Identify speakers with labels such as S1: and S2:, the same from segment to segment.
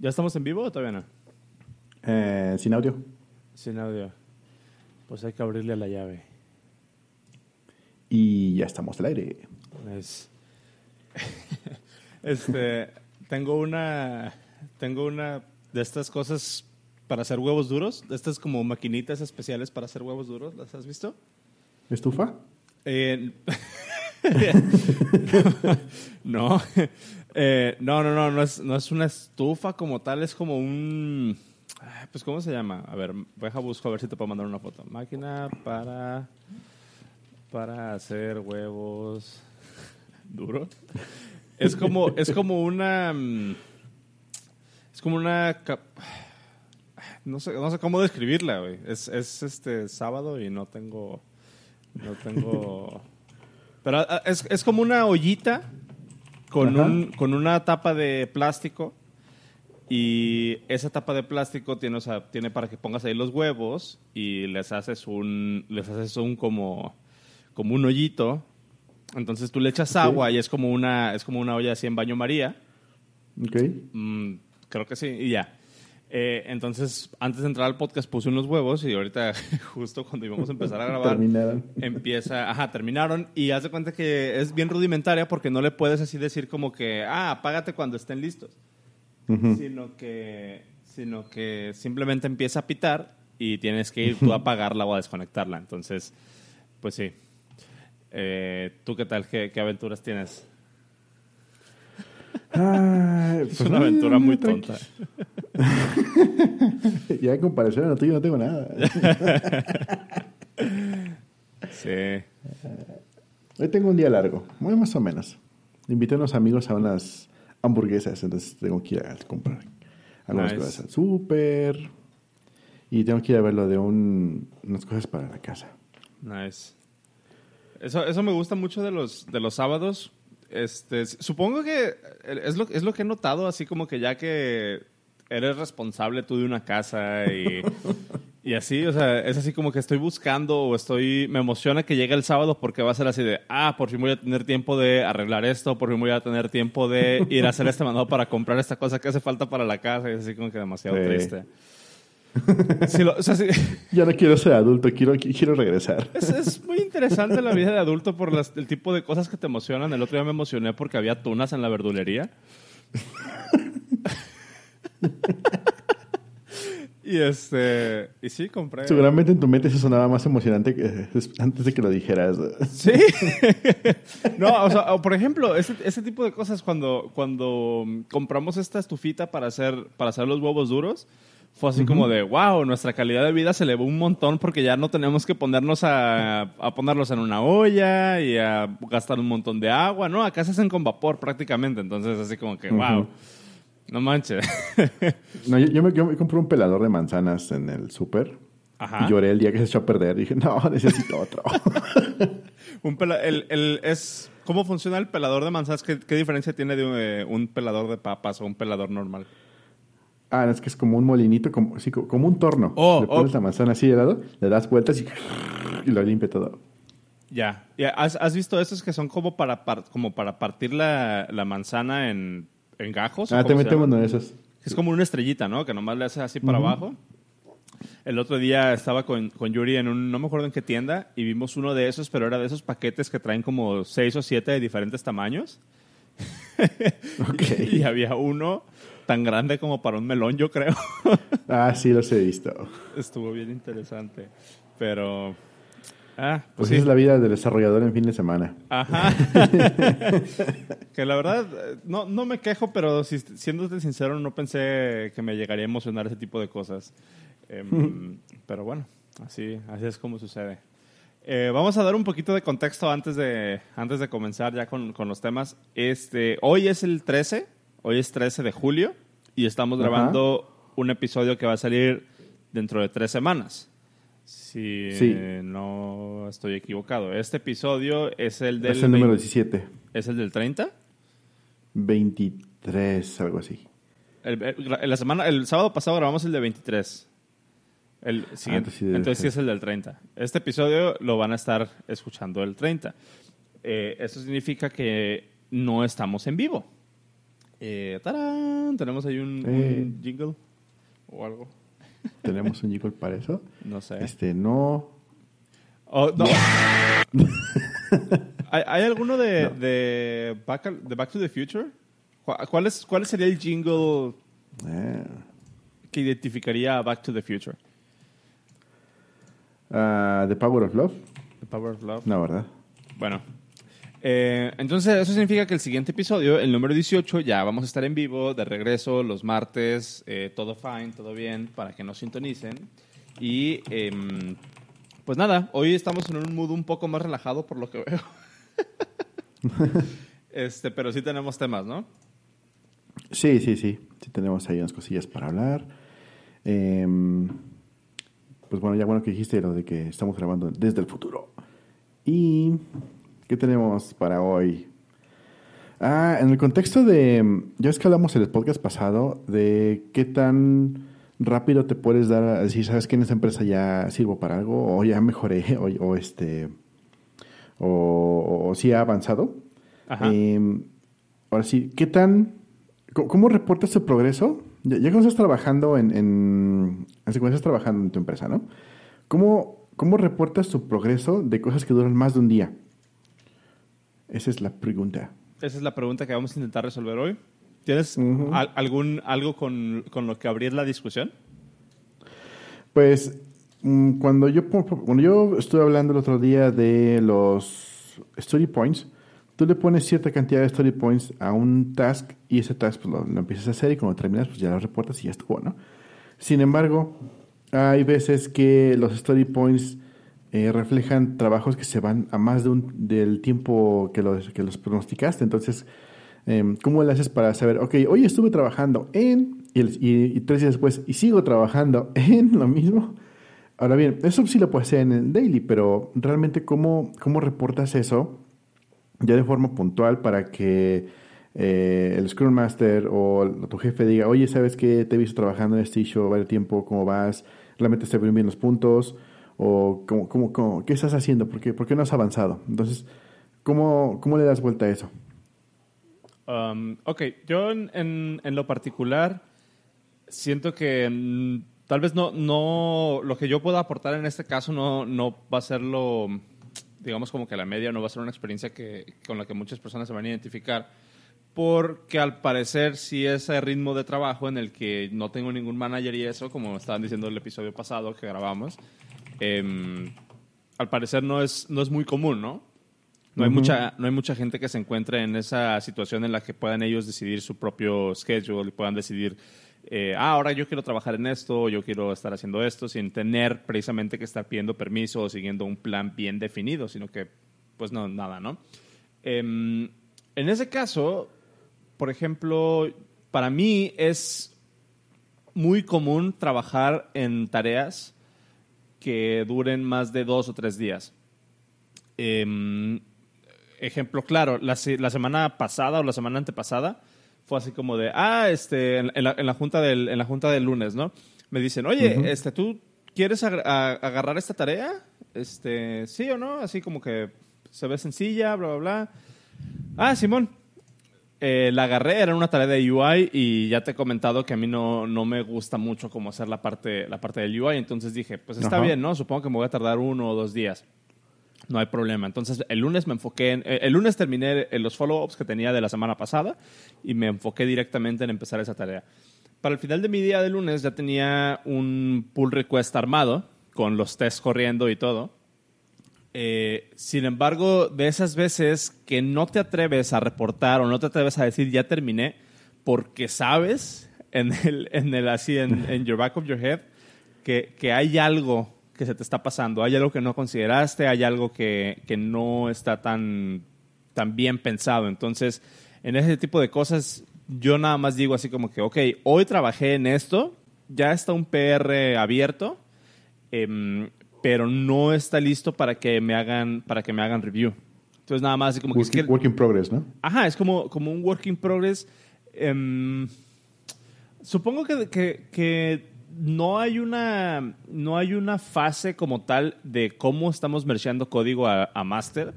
S1: ¿Ya estamos en vivo o todavía no?
S2: Eh, sin audio.
S1: Sin audio. Pues hay que abrirle a la llave.
S2: Y ya estamos al aire.
S1: Es... este, tengo una, tengo una de estas cosas para hacer huevos duros, de estas como maquinitas especiales para hacer huevos duros, ¿las has visto?
S2: ¿Estufa?
S1: Eh, no, eh, no, no, no, no es, no es una estufa como tal, es como un, pues ¿cómo se llama? A ver, deja busco a ver si te puedo mandar una foto. Máquina para, para hacer huevos duros. Es como, es como una, es como una, no sé, no sé cómo describirla, güey. Es, es este sábado y no tengo, no tengo pero ah, es, es como una ollita con, un, con una tapa de plástico y esa tapa de plástico tiene, o sea, tiene para que pongas ahí los huevos y les haces un, les haces un como, como un hoyito. Entonces tú le echas agua y es como una, es como una olla así en baño María.
S2: Ok.
S1: Mm, creo que sí, y ya. Eh, entonces, antes de entrar al podcast puse unos huevos y ahorita, justo cuando íbamos a empezar a grabar,
S2: terminaron.
S1: empieza, ajá, terminaron y haz de cuenta que es bien rudimentaria porque no le puedes así decir como que, ah, apágate cuando estén listos, sino, que, sino que simplemente empieza a pitar y tienes que ir tú a apagarla o a desconectarla. Entonces, pues sí. Eh, ¿Tú qué tal? ¿Qué, qué aventuras tienes?
S2: es
S1: pues, una aventura muy tonta.
S2: ya en comparación a lo tuyo no tengo nada.
S1: sí.
S2: Hoy tengo un día largo, muy más o menos. Invité a unos amigos a unas hamburguesas, entonces tengo que ir a comprar algunas cosas al súper. Y tengo que ir a ver lo de un, unas cosas para la casa.
S1: Nice. Eso, eso me gusta mucho de los, de los sábados este, supongo que es lo, es lo que he notado, así como que ya que eres responsable tú de una casa y, y así, o sea, es así como que estoy buscando o estoy, me emociona que llegue el sábado porque va a ser así de, ah, por fin voy a tener tiempo de arreglar esto, por fin voy a tener tiempo de ir a hacer este mandado para comprar esta cosa que hace falta para la casa y es así como que demasiado triste.
S2: Ya no quiero ser adulto, quiero, quiero regresar.
S1: Es, muy interesante la vida de adulto por el tipo de cosas que te emocionan. El otro día me emocioné porque había tunas en la verdulería. y este y sí, compré.
S2: Seguramente en tu mente eso sonaba más emocionante que, antes de que lo dijeras.
S1: Sí. no, o sea, por ejemplo, ese, ese, tipo de cosas cuando, cuando compramos esta estufita para hacer, para hacer los huevos duros fue así como de, wow, nuestra calidad de vida se elevó un montón porque ya no tenemos que ponernos a, a, ponerlos en una olla y a gastar un montón de agua, ¿no? Acá se hacen con vapor prácticamente, entonces así como que, wow, no manches.
S2: no, yo, me, compré un pelador de manzanas en el súper y lloré el día que se echó a perder. Dije, no, necesito otro.
S1: un el, el, es, ¿Cómo funciona el pelador de manzanas? ¿Qué, qué diferencia tiene de un pelador de papas o un pelador normal?
S2: Ah, es que es como un molinito, como, sí, como un torno.
S1: Oh,
S2: le pones la manzana así de lado, le das vueltas y, y lo limpia todo.
S1: Ya. ¿Has, ¿Has, visto esos que son como para, como para partir la, la manzana en, en gajos?
S2: Ah, te metemos uno de esos.
S1: Es como una estrellita, ¿no? Que nomás le hace así para abajo. El otro día estaba con, con, Yuri en un, no me acuerdo en qué tienda, y vimos uno de esos, pero era de esos paquetes que traen como seis o siete de diferentes tamaños.
S2: Okay.
S1: y había uno tan grande como para un melón, yo creo.
S2: ah, sí, los he visto.
S1: Estuvo bien interesante. Pero. Ah,
S2: pues, pues es la vida del desarrollador en fin de semana.
S1: Ajá. que la verdad, no, no me quejo, pero si, siéndote sincero, no pensé que me llegaría a emocionar ese tipo de cosas. Em, pero bueno, así, así es como sucede. Eh, vamos a dar un poquito de contexto antes de, antes de comenzar ya con, con los temas. Este, hoy es el 13 Hoy es 13 de julio y estamos grabando un episodio que va a salir dentro de tres semanas. Si no estoy equivocado. Este episodio es el del...
S2: Es el número 17.
S1: ¿Es el del 30?
S2: 23, algo así.
S1: El, la semana, el sábado pasado grabamos el de 23. El siguiente. Entonces sí es el del 30. Este episodio lo van a estar escuchando el 30. Eh, eso significa que no estamos en vivo. Eh, ¡tarán! Tenemos ahí un,
S2: Eh.
S1: un jingle o algo.
S2: ¿Tenemos un jingle para eso?
S1: No sé.
S2: Este, no.
S1: Oh, no. ¿Hay, hay alguno de, de, Back, de Back to the Future? ¿Cu- ¿Cuál, es, ¿Cuál sería el jingle
S2: Eh,
S1: que identificaría a Back to the Future?
S2: ah, The Power of Love.
S1: The Power of Love.
S2: No, ¿verdad?
S1: Bueno, eh, entonces eso significa que el siguiente episodio, el número 18, ya vamos a estar en vivo, de regreso los martes, eh, todo fine, todo bien, para que nos sintonicen. Y em, pues nada, hoy estamos en un mood un poco más relajado por lo que veo. este, pero sí tenemos temas, ¿no?
S2: Sí, sí, sí. Sí tenemos ahí unas cosillas para hablar. Em, pues bueno, ya bueno que dijiste lo de que estamos grabando desde el futuro. ¿Y qué tenemos para hoy? Ah, en el contexto de... Ya es que hablamos en el podcast pasado de qué tan rápido te puedes dar a decir, ¿sabes que en esta empresa ya sirvo para algo? O ya mejoré, o, o este... O, o sí ha avanzado.
S1: Ajá.
S2: Eh, ahora sí, ¿qué tan... ¿Cómo, cómo reportas tu progreso? Ya, ya cuando estás trabajando en... en así cuando estás trabajando en tu empresa, ¿no? ¿Cómo, ¿Cómo reportas tu progreso de cosas que duran más de un día? Esa es la pregunta.
S1: Esa es la pregunta que vamos a intentar resolver hoy. ¿Tienes al- algún, algo con, con lo que abrir la discusión?
S2: Pues mm, cuando yo, cuando yo estuve hablando el otro día de los story points, tú le pones cierta cantidad de story points a un task y ese task pues, lo, lo empiezas a hacer y cuando terminas pues ya lo reportas y ya estuvo, ¿no? Sin embargo, hay veces que los story points eh, reflejan trabajos que se van a más de un, del tiempo que los, que los pronosticaste. Entonces, em, ¿cómo le haces para saber, ok, hoy estuve trabajando en, y, tres días después, y sigo trabajando en lo mismo? Ahora bien, eso sí lo puedes hacer en el daily, pero realmente, ¿cómo, cómo reportas eso ya de forma puntual para que eh, el Scrum Master o tu jefe diga, oye, ¿sabes qué? Te he visto trabajando en este issue varios tiempo, ¿cómo vas? ¿Realmente te ven bien los puntos? ¿O cómo, cómo, cómo- qué estás haciendo? ¿Por qué, por qué no has avanzado? Entonces, ¿cómo, ¿cómo le das vuelta a eso?
S1: Um, ok, yo en, en- en lo particular siento que mm, tal vez no, no, lo que yo pueda aportar en este caso no, no va a ser lo, digamos como que la media, no va a ser una experiencia que, con la que muchas personas se van a identificar, porque al parecer sí ese ritmo de trabajo en el que no tengo ningún manager y eso, como estaban diciendo el episodio pasado que grabamos, em, al parecer no es, no es muy común, ¿no? No hay, mucha, no hay mucha gente que se encuentre en esa situación en la que puedan ellos decidir su propio schedule y puedan decidir, eh, ah, ahora yo quiero trabajar en esto, yo quiero estar haciendo esto, sin tener precisamente que estar pidiendo permiso o siguiendo un plan bien definido, sino que, pues no, nada, ¿no? Em, en ese caso, por ejemplo, para mí es muy común trabajar en tareas que duren más de dos o tres días. Em, ejemplo claro, la, se- la semana pasada o la semana antepasada fue así como de, ah, este, en, en la, en la junta del, en la junta del lunes, ¿no? Me dicen, oye, este, ¿tú quieres agarrar esta tarea? Este, sí o no, así como que se ve sencilla, bla, bla, bla. Ah, Simón. Eh, la agarré, era una tarea de UI y ya te he comentado que a mí no, no me gusta mucho como hacer la parte, la parte del UI, entonces dije, pues está
S2: Ajá.
S1: bien, ¿no? Supongo que me voy a tardar uno o dos días. No hay problema. Entonces, el lunes me enfoqué en. eh, El lunes terminé en los follow-ups que tenía de la semana pasada y me enfoqué directamente en empezar esa tarea. Para el final de mi día de lunes ya tenía un pull request armado con los tests corriendo y todo. Eh, sin embargo, de esas veces que no te atreves a reportar o no te atreves a decir ya terminé, porque sabes en el, en el así, en, en your back of your head, que, que hay algo que se te está pasando, hay algo que no consideraste, hay algo que, que no está tan, tan bien pensado. Entonces, en ese tipo de cosas, yo nada más digo así como que, ok, hoy trabajé en esto, ya está un PR abierto, em, pero no está listo para que me hagan, para que me hagan review. Entonces, nada más como que... es
S2: Work,
S1: que-
S2: work in progress, ¿no?
S1: Ajá, es como, como un work in progress. Em, supongo que, que- que no hay una no hay una fase como tal de cómo estamos mergeando código a, a master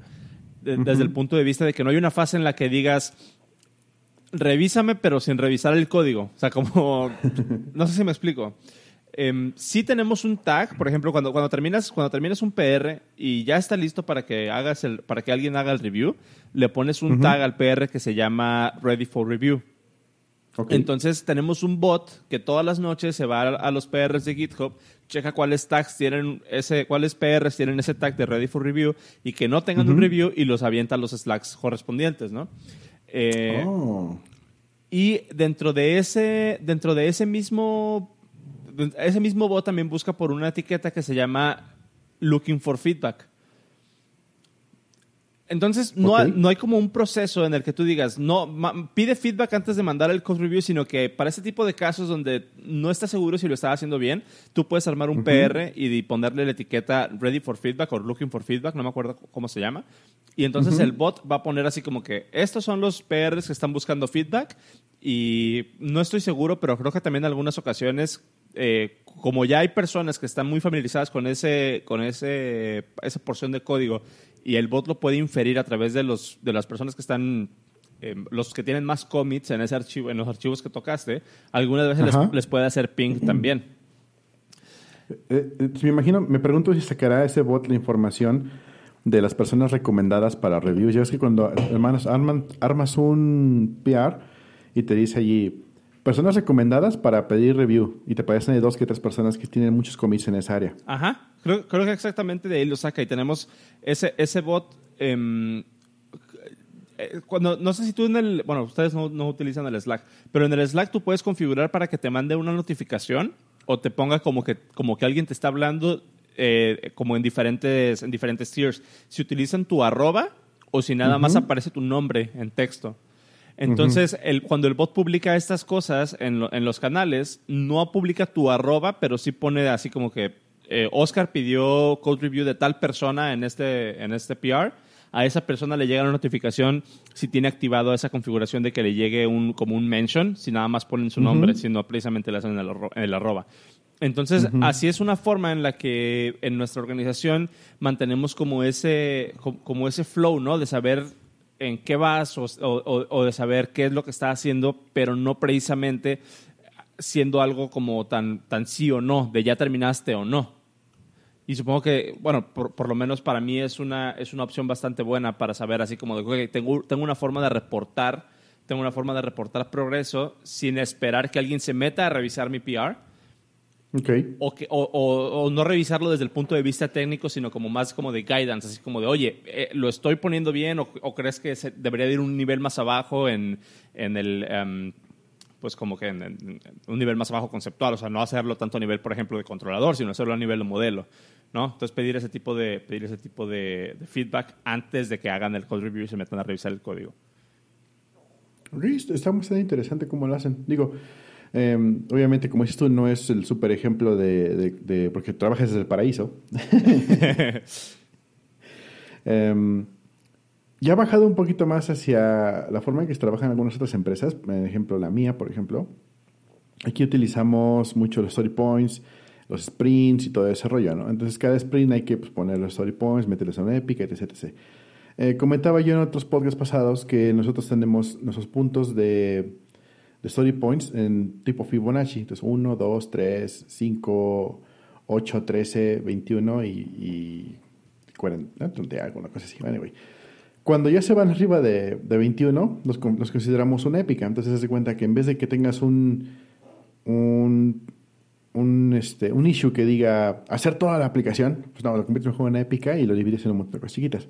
S1: de- desde el punto de vista de que no hay una fase en la que digas revísame, pero sin revisar el código. O sea, como, no sé si me explico. Eh, sí tenemos un tag, por ejemplo, cuando, cuando, terminas, cuando terminas un PR y ya está listo para que, hagas el, para que alguien haga el review, le pones un tag al PR que se llama Ready for Review. Entonces tenemos un bot que todas las noches se va a, los PRs de GitHub, checa cuáles tags tienen ese, cuáles PRs tienen ese tag de Ready for Review y que no tengan un review y los avienta a los Slacks correspondientes, ¿no? Eh, oh. Y dentro de ese, dentro de ese mismo, ese mismo bot también busca por una etiqueta que se llama Looking for Feedback. Entonces, no, hay, no hay como un proceso en el que tú digas, no, pide feedback antes de mandar el code review, sino que para ese tipo de casos donde no estás seguro si lo estás haciendo bien, tú puedes armar un PR y ponerle la etiqueta ready for feedback o looking for feedback, no me acuerdo cómo se llama. Y entonces el bot va a poner así como que estos son los PRs que están buscando feedback y no estoy seguro, pero creo que también en algunas ocasiones eh, como ya hay personas que están muy familiarizadas con ese con ese esa porción de código y el bot lo puede inferir a través de, los, de las personas que están, eh, los que tienen más commits en, ese archivo, en los archivos que tocaste, algunas veces les, puede hacer ping también.
S2: Eh, eh, me imagino, me pregunto si sacará ese bot la información de las personas recomendadas para reviews. Ya ves que cuando hermanos armas un PR y te dice allí personas recomendadas para pedir review y te parecen de dos que tres personas que tienen muchos commits en esa área.
S1: Ajá. Creo, creo, que exactamente de ahí lo saca y tenemos ese, ese bot. Em, eh, cuando, no sé si tú en el. Bueno, ustedes no, no, utilizan el Slack, pero en el Slack tú puedes configurar para que te mande una notificación o te ponga como que, como que alguien te está hablando eh, como en diferentes, en diferentes tiers. Si utilizan tu arroba o si nada más aparece tu nombre en texto. Entonces, el, cuando el bot publica estas cosas en, en, los canales, no publica tu arroba, pero sí pone así como que eh, Oscar pidió code review de tal persona en este, en este PR, a esa persona le llega una notificación si tiene activado esa configuración de que le llegue un, como un mention, si nada más ponen su nombre, si no precisamente le hacen el, el arroba. Entonces, así es una forma en la que en nuestra organización mantenemos como ese, como ese flow, ¿no? De saber en qué vas o, o, de saber qué es lo que está haciendo, pero no precisamente siendo algo como tan, tan sí o no, de ya terminaste o no. Y supongo que, bueno, por, lo menos para mí es una, es una opción bastante buena para saber, así como de que tengo, tengo una forma de reportar, tengo una forma de reportar progreso sin esperar que alguien se meta a revisar mi PR.
S2: Okay.
S1: O, que, o, no revisarlo desde el punto de vista técnico, sino como más como de guidance, así como de, oye, eh, ¿lo estoy poniendo bien o, crees que se debería ir un nivel más abajo en, en el, em, pues como que en, un nivel más bajo conceptual, o sea, no hacerlo tanto a nivel, por ejemplo, de controlador, sino hacerlo a nivel de modelo, ¿no? Entonces pedir ese tipo de, pedir ese tipo de, feedback antes de que hagan el code review y se metan a revisar el código.
S2: Está muy interesante cómo lo hacen. Digo, em, obviamente, como dices tú, no es el super ejemplo de, de porque trabajas desde el paraíso. um, Ya ha bajado un poquito más hacia la forma en que se trabajan algunas otras empresas, por ejemplo la mía, por ejemplo. Aquí utilizamos mucho los story points, los sprints y todo ese rollo, ¿no? Entonces cada sprint hay que pues, poner los story points, meterlos en una épica, etc. etc. Eh, comentaba yo en otros podcasts pasados que nosotros tenemos nuestros puntos de, story points en tipo Fibonacci. Entonces 1, 2, 3, 5, 8, 13, 21 y, y 40, ¿no? alguna cosa así. Anyway. Cuando ya se van arriba de, de 21, los, consideramos una épica. Entonces, se cuenta que en vez de que tengas un, un, un, este, un issue que diga hacer toda la aplicación, pues no, lo conviertes en una épica y lo divides en un montón de cosas chiquitas.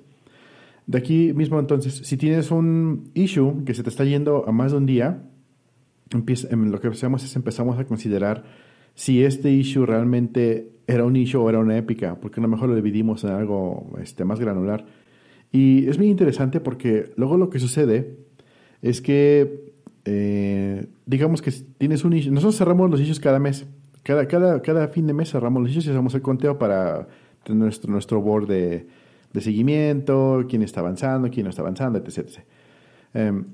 S2: De aquí mismo, entonces, si tienes un issue que se te está yendo a más de un día, empieza, em, lo que hacemos es empezamos a considerar si este issue realmente era un issue o era una épica, porque a lo mejor lo dividimos en algo este, más granular. Y es muy interesante porque luego lo que sucede es que, eh, digamos que tienes un issue. Nosotros cerramos los issues cada mes. Cada, cada, cada fin de mes cerramos los issues y hacemos el conteo para nuestro, nuestro board de, de seguimiento, quién está avanzando, quién no está avanzando, etc. Em,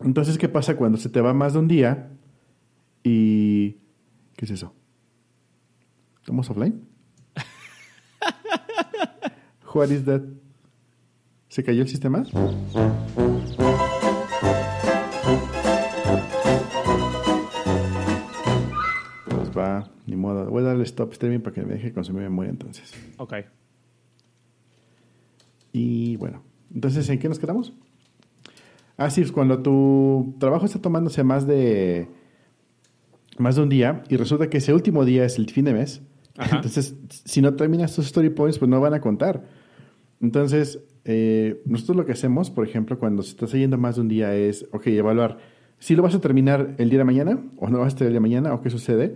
S2: entonces, ¿qué pasa cuando se te va más de un día y... ¿Qué es eso? ¿Estamos offline? What is that? ¿Se cayó el sistema? Pues va, ni modo. Voy a darle stop streaming para que me deje consumir memoria entonces.
S1: Ok.
S2: Y bueno, entonces, ¿en qué nos quedamos? Ah, sí, cuando tu trabajo está tomándose más de más de un día y resulta que ese último día es el fin de mes, entonces si no terminas tus story points, pues no van a contar. Entonces, eh, nosotros lo que hacemos, por ejemplo, cuando se está siguiendo más de un día es, ok, evaluar si lo vas a terminar el día de mañana o no lo vas a terminar el día de mañana o qué sucede.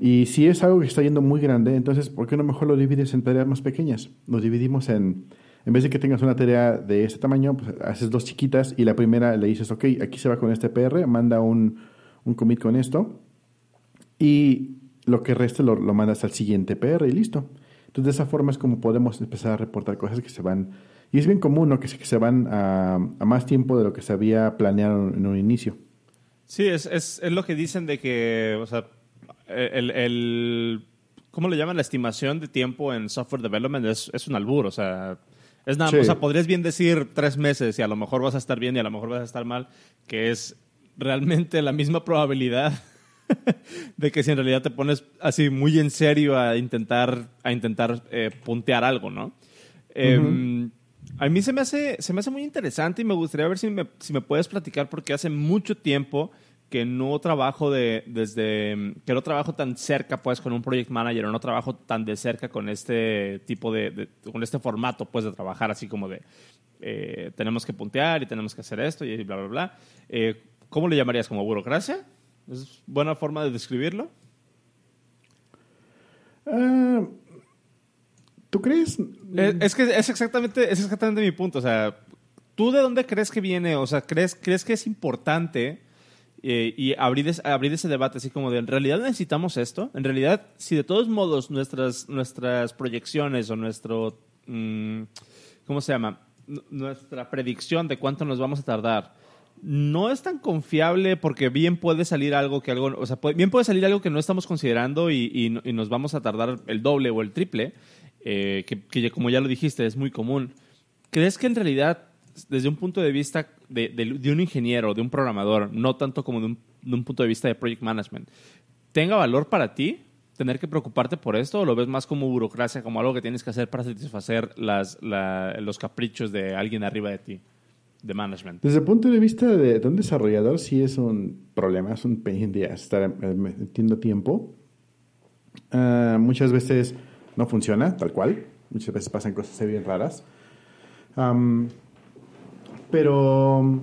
S2: Y si es algo que está yendo muy grande, entonces, ¿por qué no mejor lo divides en tareas más pequeñas? Lo dividimos en en vez de que tengas una tarea de este tamaño, pues haces dos chiquitas y la primera le dices, ok, aquí se va con este PR, manda un, un commit con esto y lo que reste lo, mandas al siguiente PR y listo. Entonces de esa forma es como podemos empezar a reportar cosas que se van, y es bien común, ¿no? Que, que se van a, más tiempo de lo que se había planeado en un inicio.
S1: Sí, es, es, es lo que dicen de que, o sea, el, el, ¿cómo le llaman? La estimación de tiempo en software development es, es un albur, o sea, es nada, o sea, podrías bien decir tres meses y a lo mejor vas a estar bien y a lo mejor vas a estar mal, que es realmente la misma probabilidad de que si en realidad te pones así muy en serio a intentar, a intentar eh, puntear algo, ¿no? Em, a mí se me, hace, se me hace muy interesante y me gustaría ver si me, si me puedes platicar porque hace mucho tiempo que no trabajo de, desde, que no trabajo tan cerca pues con un project manager o no trabajo tan de cerca con este tipo de, con este formato pues de trabajar así como de eh, tenemos que puntear y tenemos que hacer esto y bla, bla, bla. Eh, ¿Cómo le llamarías? ¿Como burocracia? ¿Es buena forma de describirlo?
S2: Ah, ¿Tú crees?
S1: Eh, es, que es exactamente, es exactamente mi punto. O sea, ¿tú de dónde crees que viene? O sea, ¿crees, crees que es importante eh, y abrir, abrir ese debate así como de, ¿en realidad necesitamos esto? En realidad, si de todos modos nuestras, nuestras proyecciones o nuestro, mm, ¿cómo se llama? nuestra predicción de cuánto nos vamos a tardar no es tan confiable porque bien puede salir algo que algo, o sea, bien puede salir algo que no estamos considerando y, nos vamos a tardar el doble o el triple, eh, que, que, como ya lo dijiste, es muy común. ¿Crees que en realidad desde un punto de vista de, de, un ingeniero, de un programador, no tanto como de un, de un, punto de vista de project management, tenga valor para ti tener que preocuparte por esto o lo ves más como burocracia, como algo que tienes que hacer para satisfacer las, los caprichos de alguien arriba de ti, de management?
S2: Desde el punto de vista de, un desarrollador, sí es un problema, es un pain de estar metiendo tiempo. Ah, muchas veces no funciona tal cual, muchas veces pasan cosas bien raras. Pero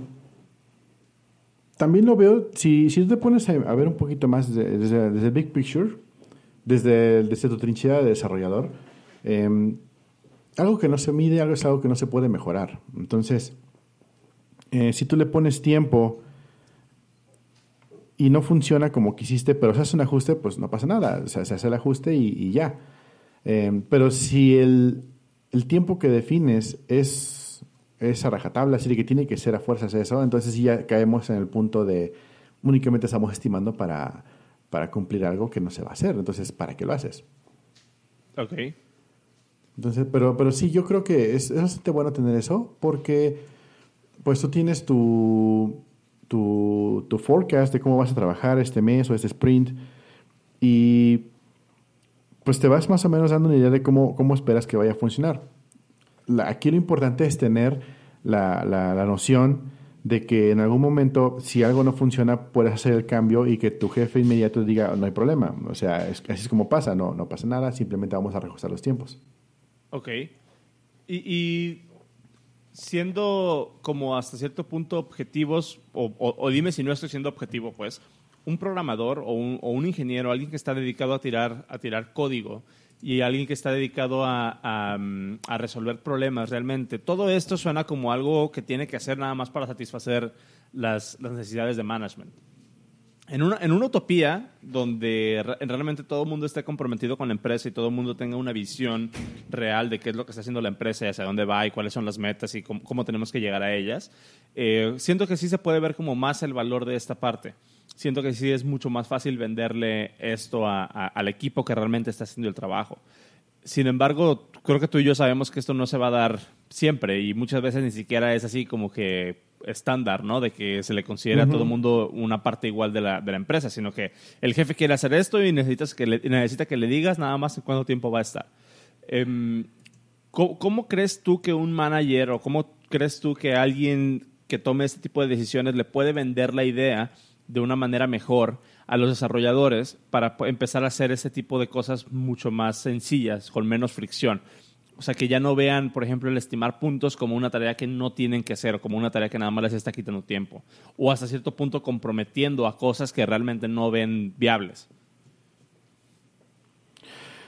S2: también lo veo, si, si tú te pones a, ver un poquito más desde, el big picture, desde, desde tu trinchera de desarrollador, em, algo que no se mide, algo es algo que no se puede mejorar. Entonces, eh, si tú le pones tiempo y no funciona como quisiste, pero se hace un ajuste, pues no pasa nada. O sea, se hace el ajuste y, ya. Em, pero si el, el tiempo que defines es es a rajatabla, así que tiene que ser a fuerzas eso. Entonces ya caemos en el punto de únicamente estamos estimando para, para cumplir algo que no se va a hacer. Entonces, ¿para qué lo haces?
S1: Ok.
S2: Entonces, pero, pero sí, yo creo que es, bastante bueno tener eso porque pues tú tienes tu, tu, tu forecast de cómo vas a trabajar este mes o este sprint y pues te vas más o menos dando una idea de cómo, cómo esperas que vaya a funcionar aquí lo importante es tener la, la, noción de que en algún momento, si algo no funciona, puedes hacer el cambio y que tu jefe inmediato diga, no hay problema. O sea, así es como pasa, no, no pasa nada, simplemente vamos a reajustar los tiempos.
S1: Ok. Y, y siendo como hasta cierto punto objetivos, o, o, dime si no estoy siendo objetivo, pues, un programador o un, o un ingeniero, alguien que está dedicado a tirar, a tirar código, y alguien que está dedicado a, a, resolver problemas realmente. Todo esto suena como algo que tiene que hacer nada más para satisfacer las, las necesidades de management. En una, en una, utopía donde realmente todo el mundo esté comprometido con la empresa y todo el mundo tenga una visión real de qué es lo que está haciendo la empresa y hacia dónde va y cuáles son las metas y cómo, cómo tenemos que llegar a ellas, eh, siento que sí se puede ver como más el valor de esta parte siento que sí es mucho más fácil venderle esto al equipo que realmente está haciendo el trabajo. Sin embargo, creo que tú y yo sabemos que esto no se va a dar siempre y muchas veces ni siquiera es así como que estándar, ¿no? De que se le considera a todo el mundo una parte igual de la, de la, empresa, sino que el jefe quiere hacer esto y necesitas que le, necesita que le digas nada más en cuánto tiempo va a estar. Em, ¿cómo, crees tú que un manager o cómo crees tú que alguien que tome este tipo de decisiones le puede vender la idea de una manera mejor a los desarrolladores para empezar a hacer ese tipo de cosas mucho más sencillas, con menos fricción? O sea, que ya no vean, por ejemplo, el estimar puntos como una tarea que no tienen que hacer como una tarea que nada más les está quitando tiempo. O hasta cierto punto comprometiendo a cosas que realmente no ven viables.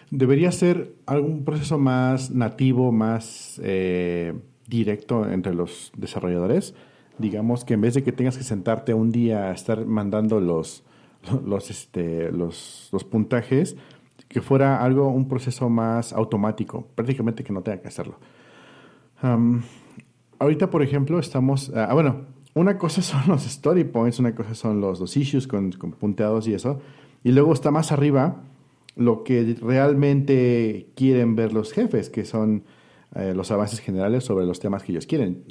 S2: Debería ser algún proceso más nativo, más eh, directo entre los desarrolladores. Digamos que en vez de que tengas que sentarte un día a estar mandando los, los, este, los, los puntajes, que fuera algo, un proceso más automático, prácticamente que no tenga que hacerlo. ahorita, por ejemplo, estamos, ah, ah, bueno, una cosa son los story points, una cosa son los, issues con, con, punteados y eso, y luego está más arriba lo que realmente quieren ver los jefes, que son eh, los avances generales sobre los temas que ellos quieren.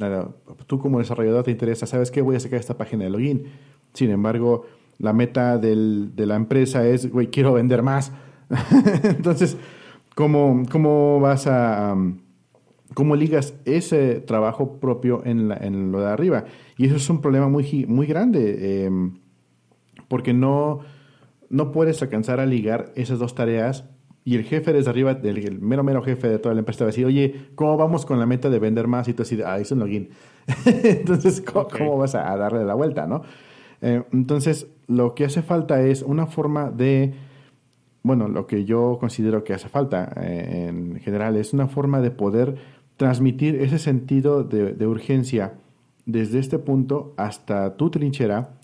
S2: Tú como desarrollador te interesa, ¿sabes qué? Voy a sacar esta página de login. Sin embargo, la meta del, de la empresa es, güey, quiero vender más Entonces, ¿cómo, ¿cómo, vas a... ¿Cómo ligas ese trabajo propio en, en, lo de arriba? Y eso es un problema muy, muy grande, em, porque no, no puedes alcanzar a ligar esas dos tareas y el jefe desde arriba, el, mero mero jefe de toda la empresa va a decir, oye, ¿cómo vamos con la meta de vender más? Y tú así, ah, es un login. entonces, ¿cómo, vas a, darle la vuelta, no? Eh, entonces, lo que hace falta es una forma de bueno, lo que yo considero que hace falta eh, en general es una forma de poder transmitir ese sentido de, urgencia desde este punto hasta tu trinchera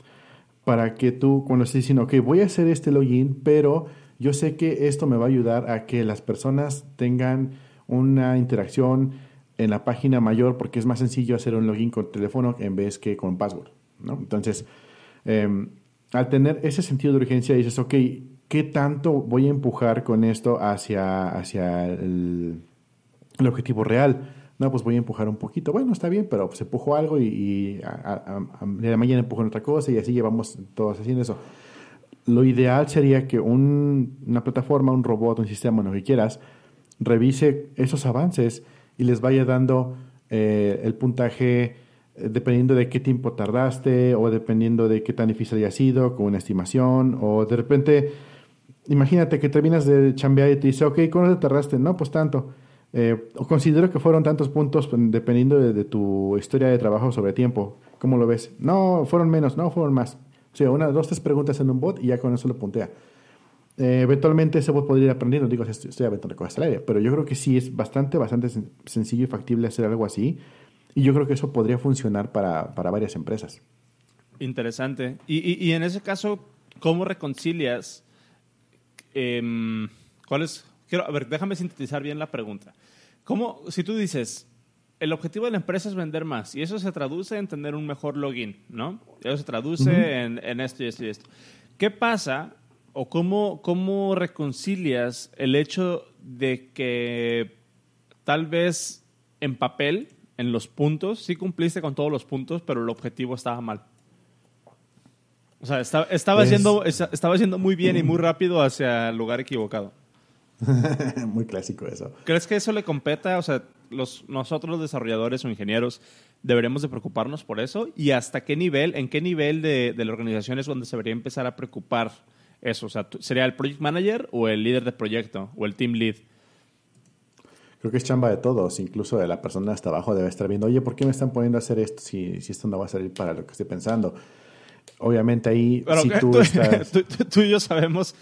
S2: para que tú cuando estés diciendo, ok, voy a hacer este login, pero yo sé que esto me va a ayudar a que las personas tengan una interacción en la página mayor porque es más sencillo hacer un login con teléfono en vez que con password. ¿no? Entonces, em, al tener ese sentido de urgencia, dices, ok, ¿qué tanto voy a empujar con esto hacia, hacia el, objetivo real? No, pues voy a empujar un poquito. Bueno, está bien, pero pues empujo algo y, a, de mañana empujo en otra cosa y así llevamos todos haciendo eso. Lo ideal sería que una plataforma, un robot, un sistema, lo que quieras, revise esos avances y les vaya dando eh, el puntaje eh, dependiendo de qué tiempo tardaste o dependiendo de qué tan difícil haya sido, con una estimación, o de repente imagínate que terminas de chambear y te dice, ok, ¿cuánto te tardaste? No, pues tanto. Eh, considero que fueron tantos puntos pues, dependiendo de, tu historia de trabajo sobre tiempo. ¿Cómo lo ves? No, fueron menos, no, fueron más. Sea, una, dos, tres preguntas en un bot y ya con eso lo puntea. Eh, eventualmente ese bot podría ir aprendiendo, digo, estoy aventando cosas al aire, pero yo creo que sí es bastante, bastante sencillo y factible hacer algo así. Y yo creo que eso podría funcionar para, para varias empresas.
S1: Interesante. Y, y, y en ese caso, ¿cómo reconcilias eh, ¿cuál es? Quiero, a ver, déjame sintetizar bien la pregunta. ¿Cómo, si tú dices, el objetivo de la empresa es vender más y eso se traduce en tener un mejor login, ¿no? Eso se traduce en, en, esto y esto y esto. ¿Qué pasa o cómo, cómo reconcilias el hecho de que tal vez en papel, en los puntos, sí cumpliste con todos los puntos, pero el objetivo estaba mal? O sea, estaba, estaba, yendo, estaba yendo muy bien y muy rápido hacia el lugar equivocado.
S2: muy clásico eso.
S1: ¿Crees que eso le competa? O sea, los, nosotros los desarrolladores o ingenieros deberíamos de preocuparnos por eso. ¿Y hasta qué nivel, en qué nivel de, de la organización es donde se debería empezar a preocupar eso? O sea, ¿sería el project manager o el líder de proyecto o el team lead?
S2: Creo que es chamba de todos, incluso de la persona hasta abajo debe estar viendo, oye, ¿por qué me están poniendo a hacer esto si, si esto no va a salir para lo que estoy pensando? obviamente ahí si tú, estás...
S1: tú, y yo sabemos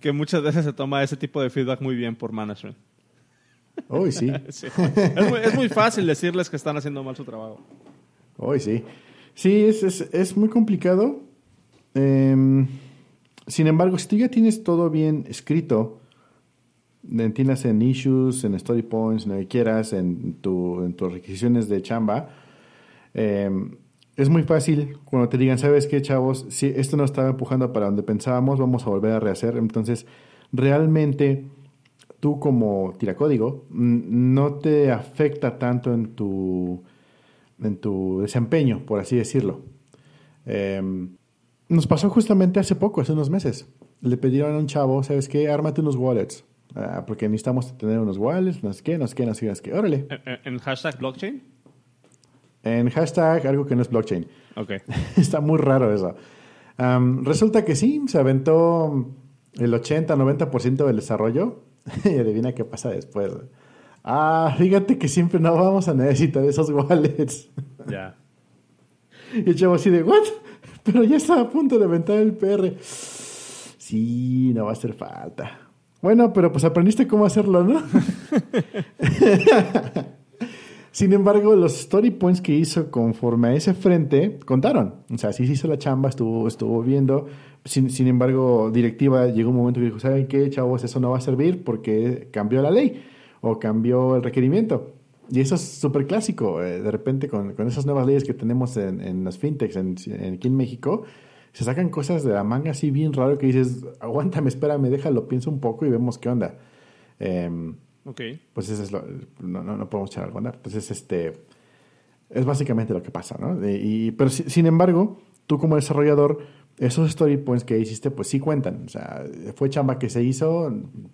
S1: que, muchas veces se toma ese tipo de feedback muy bien por management.
S2: Hoy sí.
S1: Es, muy, fácil decirles que están haciendo mal su trabajo.
S2: Hoy sí. Sí, es, es, muy complicado. Em, sin embargo, si tú ya tienes todo bien escrito, entiendas en issues, en story points, en lo que quieras, en, tu, en tus requisiciones de chamba, eh, es muy fácil cuando te digan, ¿sabes qué, chavos? Si esto no estaba empujando para donde pensábamos, vamos a volver a rehacer. Entonces, realmente tú como tiracódigo no te afecta tanto en tu en tu desempeño, por así decirlo. Em, nos pasó justamente hace poco, hace unos meses. Le pidieron a un chavo, ¿sabes qué? Ármate unos wallets. Ah, porque necesitamos tener unos wallets, no sé qué, no sé qué, no sé qué, no sé qué. Órale.
S1: ¿En, hashtag blockchain?
S2: En hashtag algo que no es blockchain.
S1: Ok.
S2: Está muy raro eso. resulta que sí, se aventó el 80-90% del desarrollo. y adivina qué pasa después. Ah, fíjate que siempre no vamos a necesitar esos wallets.
S1: Ya.
S2: Y el chavo así de, ¿what? Pero ya estaba a punto de aventar el PR. Sí, no va a hacer falta. Bueno, pero pues aprendiste cómo hacerlo, ¿no? Sin embargo, los story points que hizo conforme a ese frente contaron. O sea, sí se hizo la chamba, estuvo, estuvo viendo. Sin, sin, embargo, directiva llegó un momento que dijo, ¿saben qué, chavos? Eso no va a servir porque cambió la ley o cambió el requerimiento. Y eso es súper clásico. Eh, de repente, con, con, esas nuevas leyes que tenemos en, en las fintechs en, aquí en México, se sacan cosas de la manga así bien raro que dices, aguántame, espérame, déjalo, pienso un poco y vemos qué onda. Eh,
S1: ok.
S2: Pues eso es lo, no, no, no, podemos echar algo andar. Entonces, este, es básicamente lo que pasa, ¿no? Y, pero sin embargo, tú como desarrollador, esos story points que hiciste, pues sí cuentan. O sea, fue chamba que se hizo,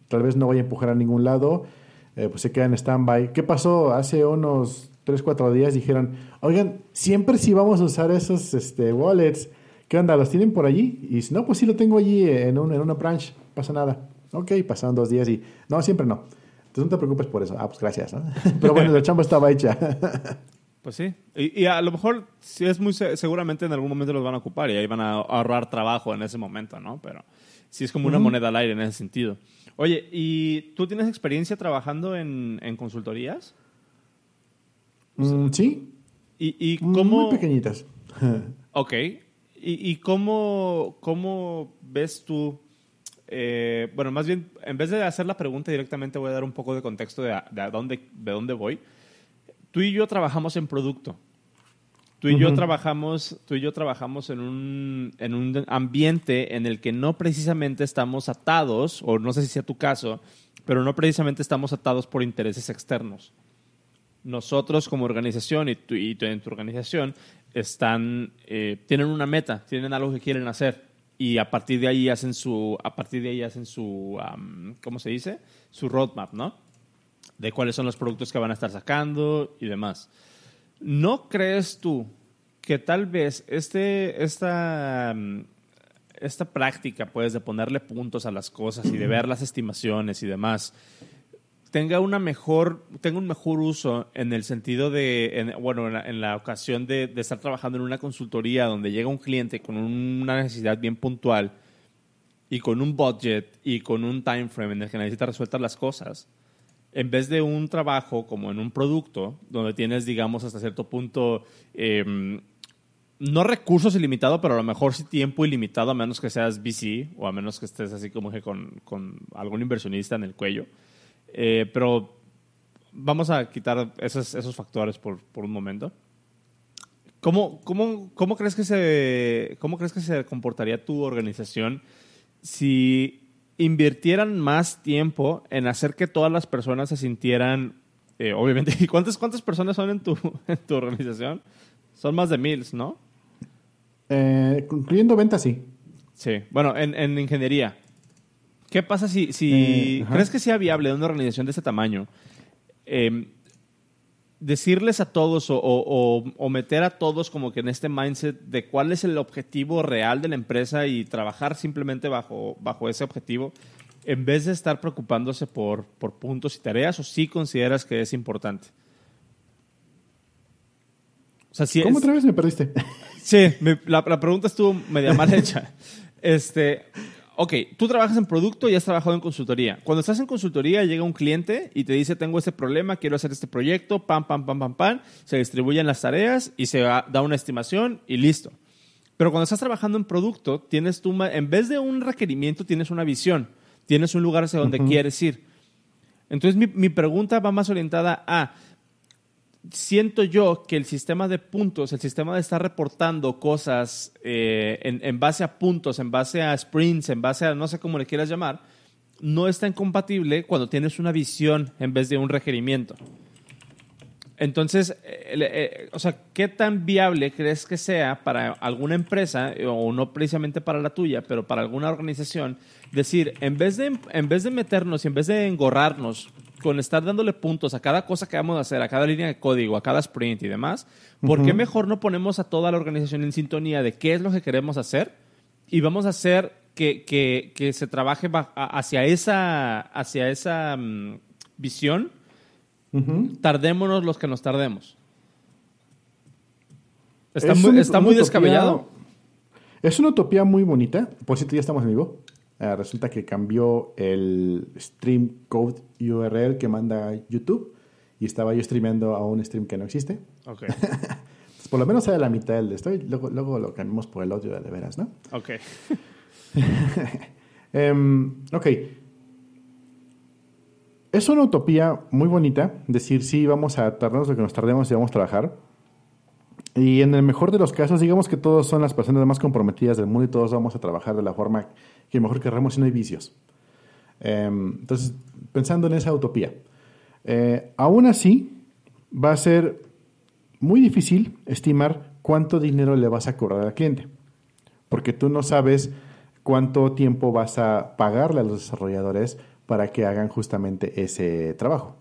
S2: tal vez no vaya a empujar a ningún lado eh, pues se quedan en stand-by. ¿Qué pasó? Hace unos 3, 4 días dijeron, oigan, siempre sí vamos a usar esos este, wallets. ¿Qué onda? ¿Los tienen por allí? Y si no, pues sí lo tengo allí en, un, en una branch. Pasa nada. Ok, pasaron dos días y... No, siempre no. Entonces no te preocupes por eso. Ah, pues gracias. Pero bueno, la chamba estaba hecha.
S1: Pues sí. Y, a lo mejor, sí es muy seguramente en algún momento los van a ocupar y ahí van a ahorrar trabajo en ese momento, ¿no? Pero sí es como una moneda al aire en ese sentido. Oye, ¿y tú tienes experiencia trabajando en, consultorías?
S2: Mm, sí.
S1: ¿Y, cómo...
S2: Muy pequeñitas.
S1: ok. ¿Y, cómo, cómo ves tú... Eh, bueno, más bien, en vez de hacer la pregunta directamente, voy a dar un poco de contexto de, dónde, de dónde voy. Tú y yo trabajamos en producto. Tú y yo trabajamos, tú y yo trabajamos en un, en un ambiente en el que no precisamente estamos atados, o no sé si sea tu caso, pero no precisamente estamos atados por intereses externos. Nosotros como organización y, tú, y en tu organización están, eh, tienen una meta, tienen algo que quieren hacer y a partir de ahí hacen su, a partir de ahí hacen su, ¿cómo se dice? Su roadmap, ¿no? De cuáles son los productos que van a estar sacando y demás. ¿No crees tú que tal vez este, esta, esta práctica, pues, de ponerle puntos a las cosas y de ver las estimaciones y demás, tenga una mejor, tenga un mejor uso en el sentido de, bueno, en la, ocasión de, estar trabajando en una consultoría donde llega un cliente con una necesidad bien puntual y con un budget y con un time frame en el que necesita resueltas las cosas en vez de un trabajo como en un producto, donde tienes, digamos, hasta cierto punto, em, no recursos ilimitados, pero a lo mejor sí tiempo ilimitado, a menos que seas VC o a menos que estés así como que con, algún inversionista en el cuello. Eh, pero vamos a quitar esos, esos factores por, por un momento. ¿Cómo, cómo, cómo, crees que se, ¿Cómo crees que se comportaría tu organización si invirtieran más tiempo en hacer que todas las personas se sintieran, eh, obviamente, ¿y cuántas, cuántas personas son en tu, en tu organización? Son más de mil, ¿no?
S2: Eh, incluyendo ventas, sí.
S1: Sí, bueno, en, en ingeniería. ¿Qué pasa si, si eh, crees que sea viable una organización de ese tamaño? Eh, decirles a todos o, meter a todos como que en este mindset de cuál es el objetivo real de la empresa y trabajar simplemente bajo, bajo ese objetivo, en vez de estar preocupándose por, por puntos y tareas, o sí consideras que es importante?
S2: ¿Cómo otra vez me perdiste?
S1: Sí, la, la, pregunta estuvo media mal hecha. Este, ok, tú trabajas en producto y has trabajado en consultoría. Cuando estás en consultoría llega un cliente y te dice, tengo este problema, quiero hacer este proyecto, pam, pam, pam, pam, pam, se distribuyen las tareas y se da una estimación y listo. Pero cuando estás trabajando en producto, tienes tú, en vez de un requerimiento, tienes una visión, tienes un lugar hacia donde quieres ir. Entonces mi, mi pregunta va más orientada a, siento yo que el sistema de puntos, el sistema de estar reportando cosas eh, en, base a puntos, en base a sprints, en base a no sé cómo le quieras llamar, no es tan compatible cuando tienes una visión en vez de un requerimiento. Entonces, eh, eh, o sea, ¿qué tan viable crees que sea para alguna empresa, o no precisamente para la tuya, pero para alguna organización, decir, en vez de, en vez de meternos y en vez de engorrarnos con estar dándole puntos a cada cosa que vamos a hacer, a cada línea de código, a cada sprint y demás, ¿por qué mejor no ponemos a toda la organización en sintonía de qué es lo que queremos hacer y vamos a hacer que, que, se trabaje hacia esa, hacia esa mm, visión? Tardémonos los que nos tardemos. Está, muy, está muy descabellado.
S2: Es una utopía muy bonita. Por cierto, ya estamos en vivo. Ah, resulta que cambió el stream code URL que manda YouTube y estaba yo streameando a un stream que no existe.
S1: Ok.
S2: por lo menos a la mitad del de esto luego, luego lo cambiamos por el audio de veras, ¿no?
S1: Ok.
S2: um, ok. Es una utopía muy bonita decir, sí, vamos a tardarnos lo que nos tardemos y vamos a trabajar. Y en el mejor de los casos, digamos que todos son las personas más comprometidas del mundo y todos vamos a trabajar de la forma que mejor querramos si no hay vicios. Em, entonces, pensando en esa utopía. Eh, aún así, va a ser muy difícil estimar cuánto dinero le vas a cobrar al cliente, porque tú no sabes cuánto tiempo vas a pagarle a los desarrolladores para que hagan justamente ese trabajo.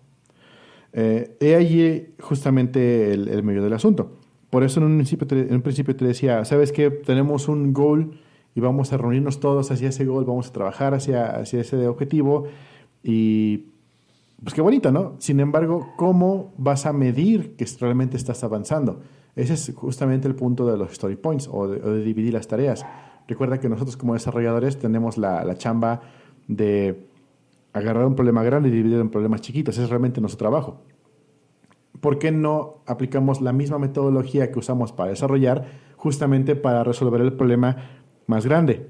S2: Eh, he allí justamente el, medio del asunto. Por eso en un, principio en un principio te decía, ¿sabes qué? Tenemos un goal y vamos a reunirnos todos hacia ese gol, vamos a trabajar hacia, hacia ese objetivo y pues qué bonito, ¿no? Sin embargo, ¿cómo vas a medir que realmente estás avanzando? Ese es justamente el punto de los story points o de, dividir las tareas. Recuerda que nosotros como desarrolladores tenemos la, la, chamba de agarrar un problema grande y dividirlo en problemas chiquitos. Ese es realmente nuestro trabajo. ¿Por qué no aplicamos la misma metodología que usamos para desarrollar justamente para resolver el problema más grande.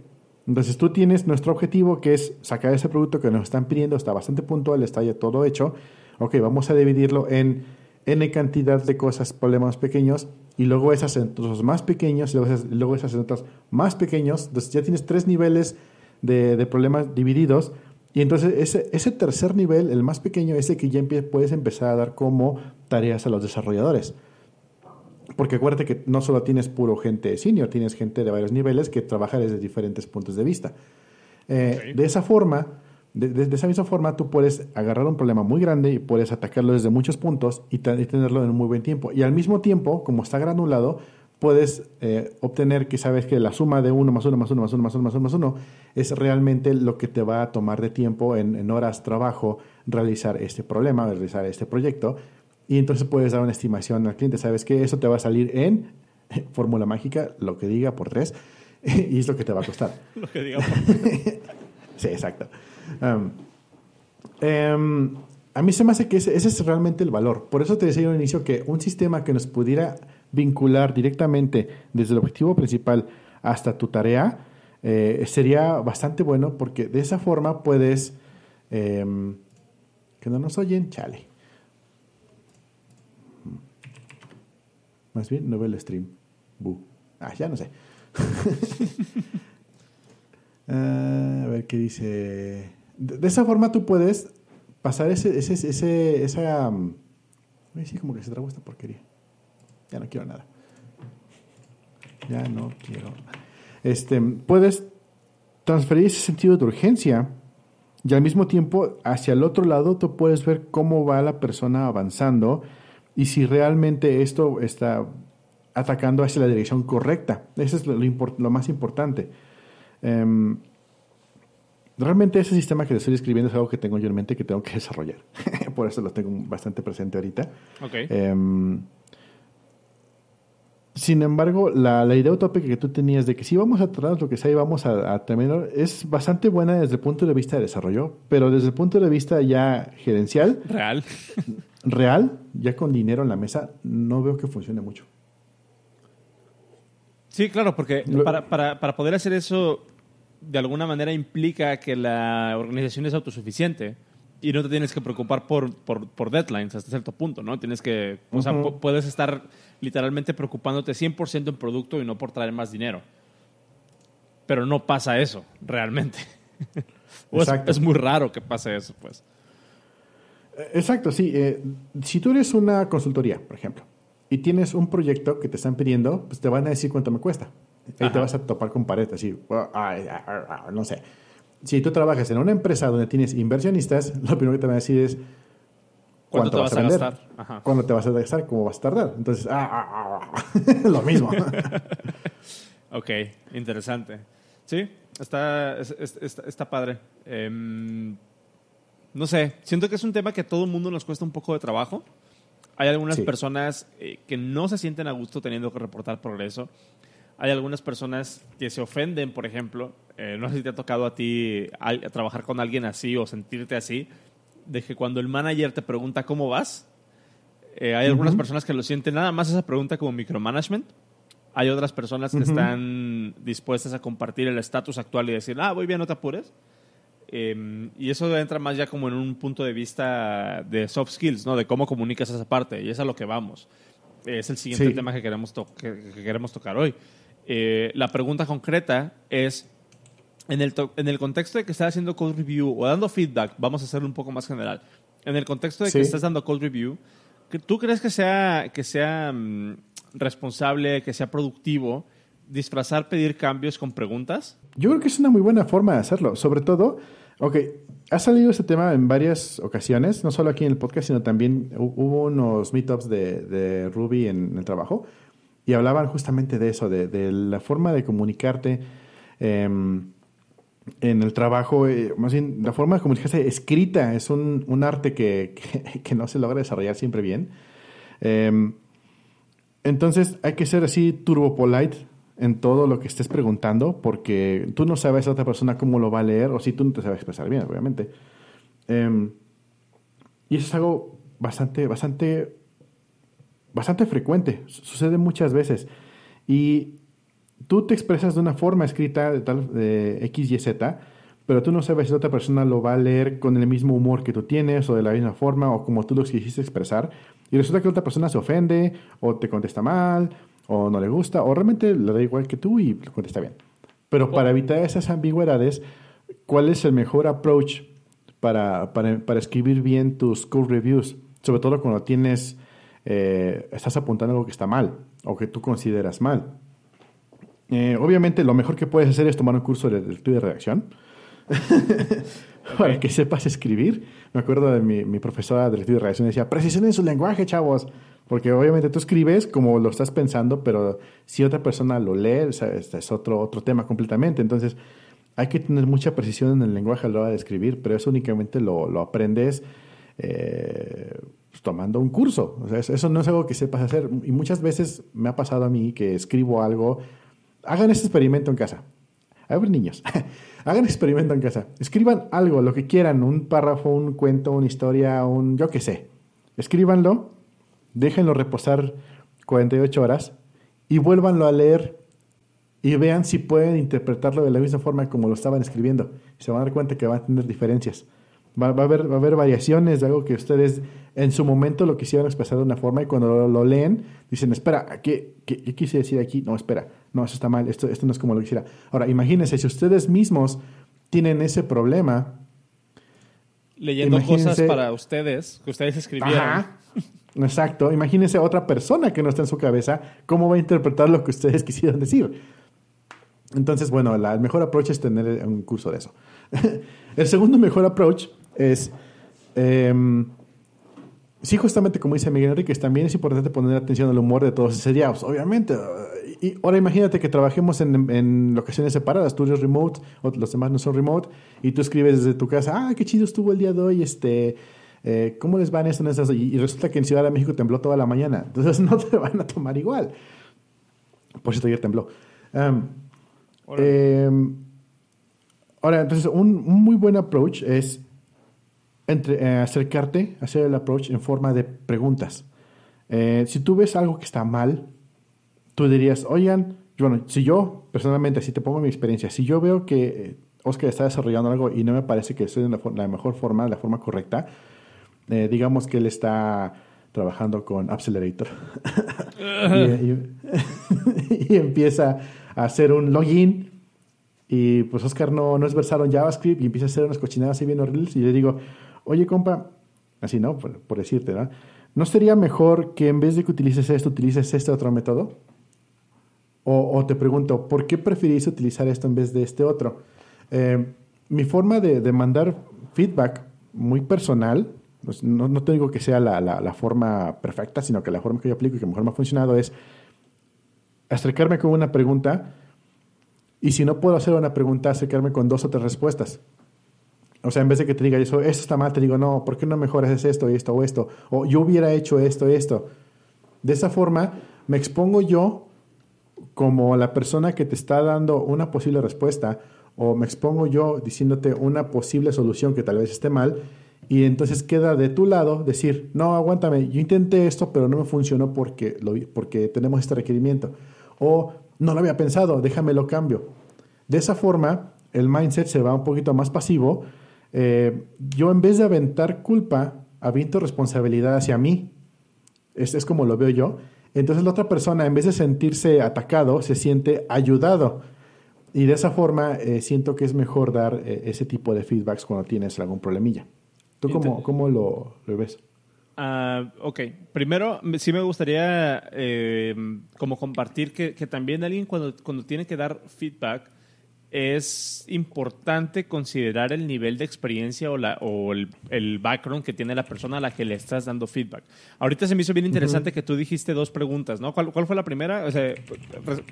S2: Entonces tú tienes nuestro objetivo que es sacar ese producto que nos están pidiendo, está bastante puntual, está ya todo hecho. Ok, vamos a dividirlo en n cantidad de cosas, problemas pequeños, y luego esas en más pequeños, y luego esas, en otros más pequeños. Entonces ya tienes tres niveles de, problemas divididos. Y entonces ese, ese, tercer nivel, el más pequeño, ese que ya puedes empezar a dar como tareas a los desarrolladores. Porque acuérdate que no solo tienes puro gente senior, tienes gente de varios niveles que trabaja desde diferentes puntos de vista. Eh, de esa forma, de, esa misma forma, tú puedes agarrar un problema muy grande y puedes atacarlo desde muchos puntos y, tenerlo en un muy buen tiempo. Y al mismo tiempo, como está granulado, puedes eh, obtener que sabes que la suma de uno más uno más uno más uno más uno más uno más uno es realmente lo que te va a tomar de tiempo en, en horas trabajo realizar este problema, realizar este proyecto y entonces puedes dar una estimación al cliente. Sabes que eso te va a salir en fórmula mágica, lo que diga por tres, y es lo que te va a costar.
S1: lo que diga por tres.
S2: sí, exacto. Um, em, a mí se me hace que ese, es realmente el valor. Por eso te decía al inicio que un sistema que nos pudiera vincular directamente desde el objetivo principal hasta tu tarea eh, sería bastante bueno porque de esa forma puedes... Em, que no nos oyen, chale. Más bien, no ve el stream. Ah, ya no sé. Ah, a ver qué dice. De, esa forma tú puedes pasar ese, ese, ese esa. Um, sí, como que se trabó esta porquería. Ya no quiero nada. Ya no quiero. Este, puedes transferir ese sentido de urgencia y al mismo tiempo hacia el otro lado tú puedes ver cómo va la persona avanzando y si realmente esto está atacando hacia la dirección correcta. Eso es lo, más importante. Em, realmente ese sistema que estoy escribiendo es algo que tengo yo en mente que tengo que desarrollar. Por eso lo tengo bastante presente ahorita. Em, sin embargo, la, idea utópica que tú tenías de que si vamos a tratar lo que sea y vamos a, a, terminar es bastante buena desde el punto de vista de desarrollo, pero desde el punto de vista ya gerencial.
S1: Real.
S2: real, ya con dinero en la mesa, no veo que funcione mucho.
S1: Sí, claro, porque para, para, para poder hacer eso, de alguna manera implica que la organización es autosuficiente y no te tienes que preocupar por, por, por, deadlines hasta cierto punto, ¿no? Tienes que, o sea, puedes estar literalmente preocupándote 100% en producto y no por traer más dinero. Pero no pasa eso, realmente. es, es, muy raro que pase eso, pues.
S2: Exacto, sí. Eh, si tú eres una consultoría, por ejemplo, y tienes un proyecto que te están pidiendo, pues te van a decir cuánto me cuesta. Ahí te vas a topar con pared, así, no sé. Si tú trabajas en una empresa donde tienes inversionistas, lo primero que te van a decir es
S1: cuánto, te vas, a, gastar,
S2: cuándo te vas a gastar, cómo vas a tardar. Entonces, ah, ah, ah, lo mismo.
S1: ok, interesante. Sí, está, está, padre. Em, no sé, siento que es un tema que a todo el mundo nos cuesta un poco de trabajo. Hay algunas personas eh, que no se sienten a gusto teniendo que reportar progreso. Hay algunas personas que se ofenden, por ejemplo. Eh, no sé si te ha tocado a ti trabajar con alguien así o sentirte así, de que cuando el manager te pregunta cómo vas, eh, hay algunas personas que lo sienten nada más esa pregunta como micromanagement. Hay otras personas que están dispuestas a compartir el estatus actual y decir, ah, voy bien, no te apures. Em, y eso entra más ya como en un punto de vista de soft skills, ¿no? De cómo comunicas esa parte. Y es a lo que vamos. Es el siguiente tema que queremos, que, queremos tocar hoy. Eh, la pregunta concreta es, en el, en el contexto de que estás haciendo code review o dando feedback, vamos a hacerlo un poco más general. En el contexto de que estás dando code review, ¿tú crees que sea, que sea mm, responsable, que sea productivo disfrazar pedir cambios con preguntas?
S2: Yo creo que es una muy buena forma de hacerlo. Sobre todo Ok, ha salido este tema en varias ocasiones, no solo aquí en el podcast, sino también hubo unos meetups de, de Ruby en, el trabajo y hablaban justamente de eso, de, la forma de comunicarte em, en el trabajo, eh, más bien la forma de comunicarse escrita es un, un arte que, que, no se logra desarrollar siempre bien. Em, entonces hay que ser así turbo polite en todo lo que estés preguntando, porque tú no sabes a otra persona cómo lo va a leer, o si tú no te sabes expresar bien, obviamente. Em, y eso es algo bastante, bastante, bastante frecuente, sucede muchas veces. Y tú te expresas de una forma escrita de tal de X, Y, Z, pero tú no sabes si otra persona lo va a leer con el mismo humor que tú tienes, o de la misma forma, o como tú lo quisiste expresar. Y resulta que otra persona se ofende, o te contesta mal, o no le gusta, o realmente le da igual que tú y le contesta bien. Pero para evitar esas ambigüedades, ¿cuál es el mejor approach para, para, escribir bien tus code reviews? Sobre todo cuando tienes, eh, estás apuntando algo que está mal o que tú consideras mal. Eh, obviamente, lo mejor que puedes hacer es tomar un curso de lectura y redacción. para que sepas escribir. Me acuerdo de mi, mi profesora de lectura y redacción decía, precisión en su lenguaje, chavos. Porque obviamente tú escribes como lo estás pensando, pero si otra persona lo lee, este es otro, otro tema completamente. Entonces, hay que tener mucha precisión en el lenguaje a la hora de escribir, pero eso únicamente lo, lo aprendes eh, pues, tomando un curso. O sea, eso no es algo que sepas hacer. Y muchas veces me ha pasado a mí que escribo algo. Hagan este experimento en casa. A ver, niños, hagan experimento en casa. Escriban algo, lo que quieran, un párrafo, un cuento, una historia, un yo qué sé. Escríbanlo déjenlo reposar 48 horas y vuélvanlo a leer y vean si pueden interpretarlo de la misma forma como lo estaban escribiendo. Se van a dar cuenta que van a tener diferencias. Va, a, haber, va a haber variaciones de algo que ustedes en su momento lo quisieron expresar de una forma y cuando lo, leen dicen, espera, ¿qué, ¿qué, quise decir aquí? No, espera, no, eso está mal, esto, esto no es como lo quisiera. Ahora, imagínense, si ustedes mismos tienen ese problema.
S1: Leyendo cosas para ustedes, que ustedes escribieron.
S2: Exacto. Imagínense a otra persona que no está en su cabeza, cómo va a interpretar lo que ustedes quisieran decir. Entonces, bueno, el mejor approach es tener un curso de eso. el segundo mejor approach es, em, sí, justamente como dice Miguel Enriquez, también es importante poner atención al humor de todos esos días, obviamente. Y ahora imagínate que trabajemos en, locaciones separadas, tú eres remote, los demás no son remote, y tú escribes desde tu casa, ah, qué chido estuvo el día de hoy, este eh, ¿cómo les van esto en esas? Y, resulta que en Ciudad de México tembló toda la mañana. Entonces no te van a tomar igual. Por cierto, ayer tembló. Em, ahora, entonces, un, muy buen approach es entre, eh, acercarte, hacer el approach en forma de preguntas. Eh, si tú ves algo que está mal, tú dirías, oigan, bueno, si yo personalmente, si te pongo mi experiencia, si yo veo que Oscar está desarrollando algo y no me parece que estoy en la, mejor forma, la forma correcta, eh, digamos que él está trabajando con Accelerator y, empieza a hacer un login y pues Oscar no, no es versado en JavaScript y empieza a hacer unas cochinadas así bien horribles y le digo, oye compa, Así, ¿no? Por, decirte, ¿no? ¿No sería mejor que en vez de que utilices esto, utilices este otro método? O, te pregunto, ¿por qué preferís utilizar esto en vez de este otro? Eh, mi forma de, de, mandar feedback muy personal, pues no, no, que sea la, la, la, forma perfecta, sino que la forma que yo aplico y que mejor me ha funcionado es acercarme con una pregunta y si no puedo hacer una pregunta, acercarme con dos o tres respuestas. O sea, en vez de que te diga eso, esto está mal, te digo, no, ¿por qué no mejoras esto, esto o esto? O yo hubiera hecho esto, esto. De esa forma, me expongo yo como la persona que te está dando una posible respuesta o me expongo yo diciéndote una posible solución que tal vez esté mal y entonces queda de tu lado decir, no, aguántame, yo intenté esto, pero no me funcionó porque, lo, porque tenemos este requerimiento. O no lo había pensado, déjame lo cambio. De esa forma, el mindset se va un poquito más pasivo. Eh, yo en vez de aventar culpa, aviento responsabilidad hacia mí. Es, es como lo veo yo. Entonces la otra persona, en vez de sentirse atacado, se siente ayudado. Y de esa forma eh, siento que es mejor dar eh, ese tipo de feedbacks cuando tienes algún problemilla. ¿Tú cómo, cómo lo, lo, ves?
S1: Uh, ok, primero sí me gustaría eh, como compartir que, que, también alguien cuando, cuando tiene que dar feedback es importante considerar el nivel de experiencia o, la, o el, el, background que tiene la persona a la que le estás dando feedback. Ahorita se me hizo bien interesante uh -huh. que tú dijiste dos preguntas, ¿no? ¿Cuál, ¿Cuál, fue la primera? O sea,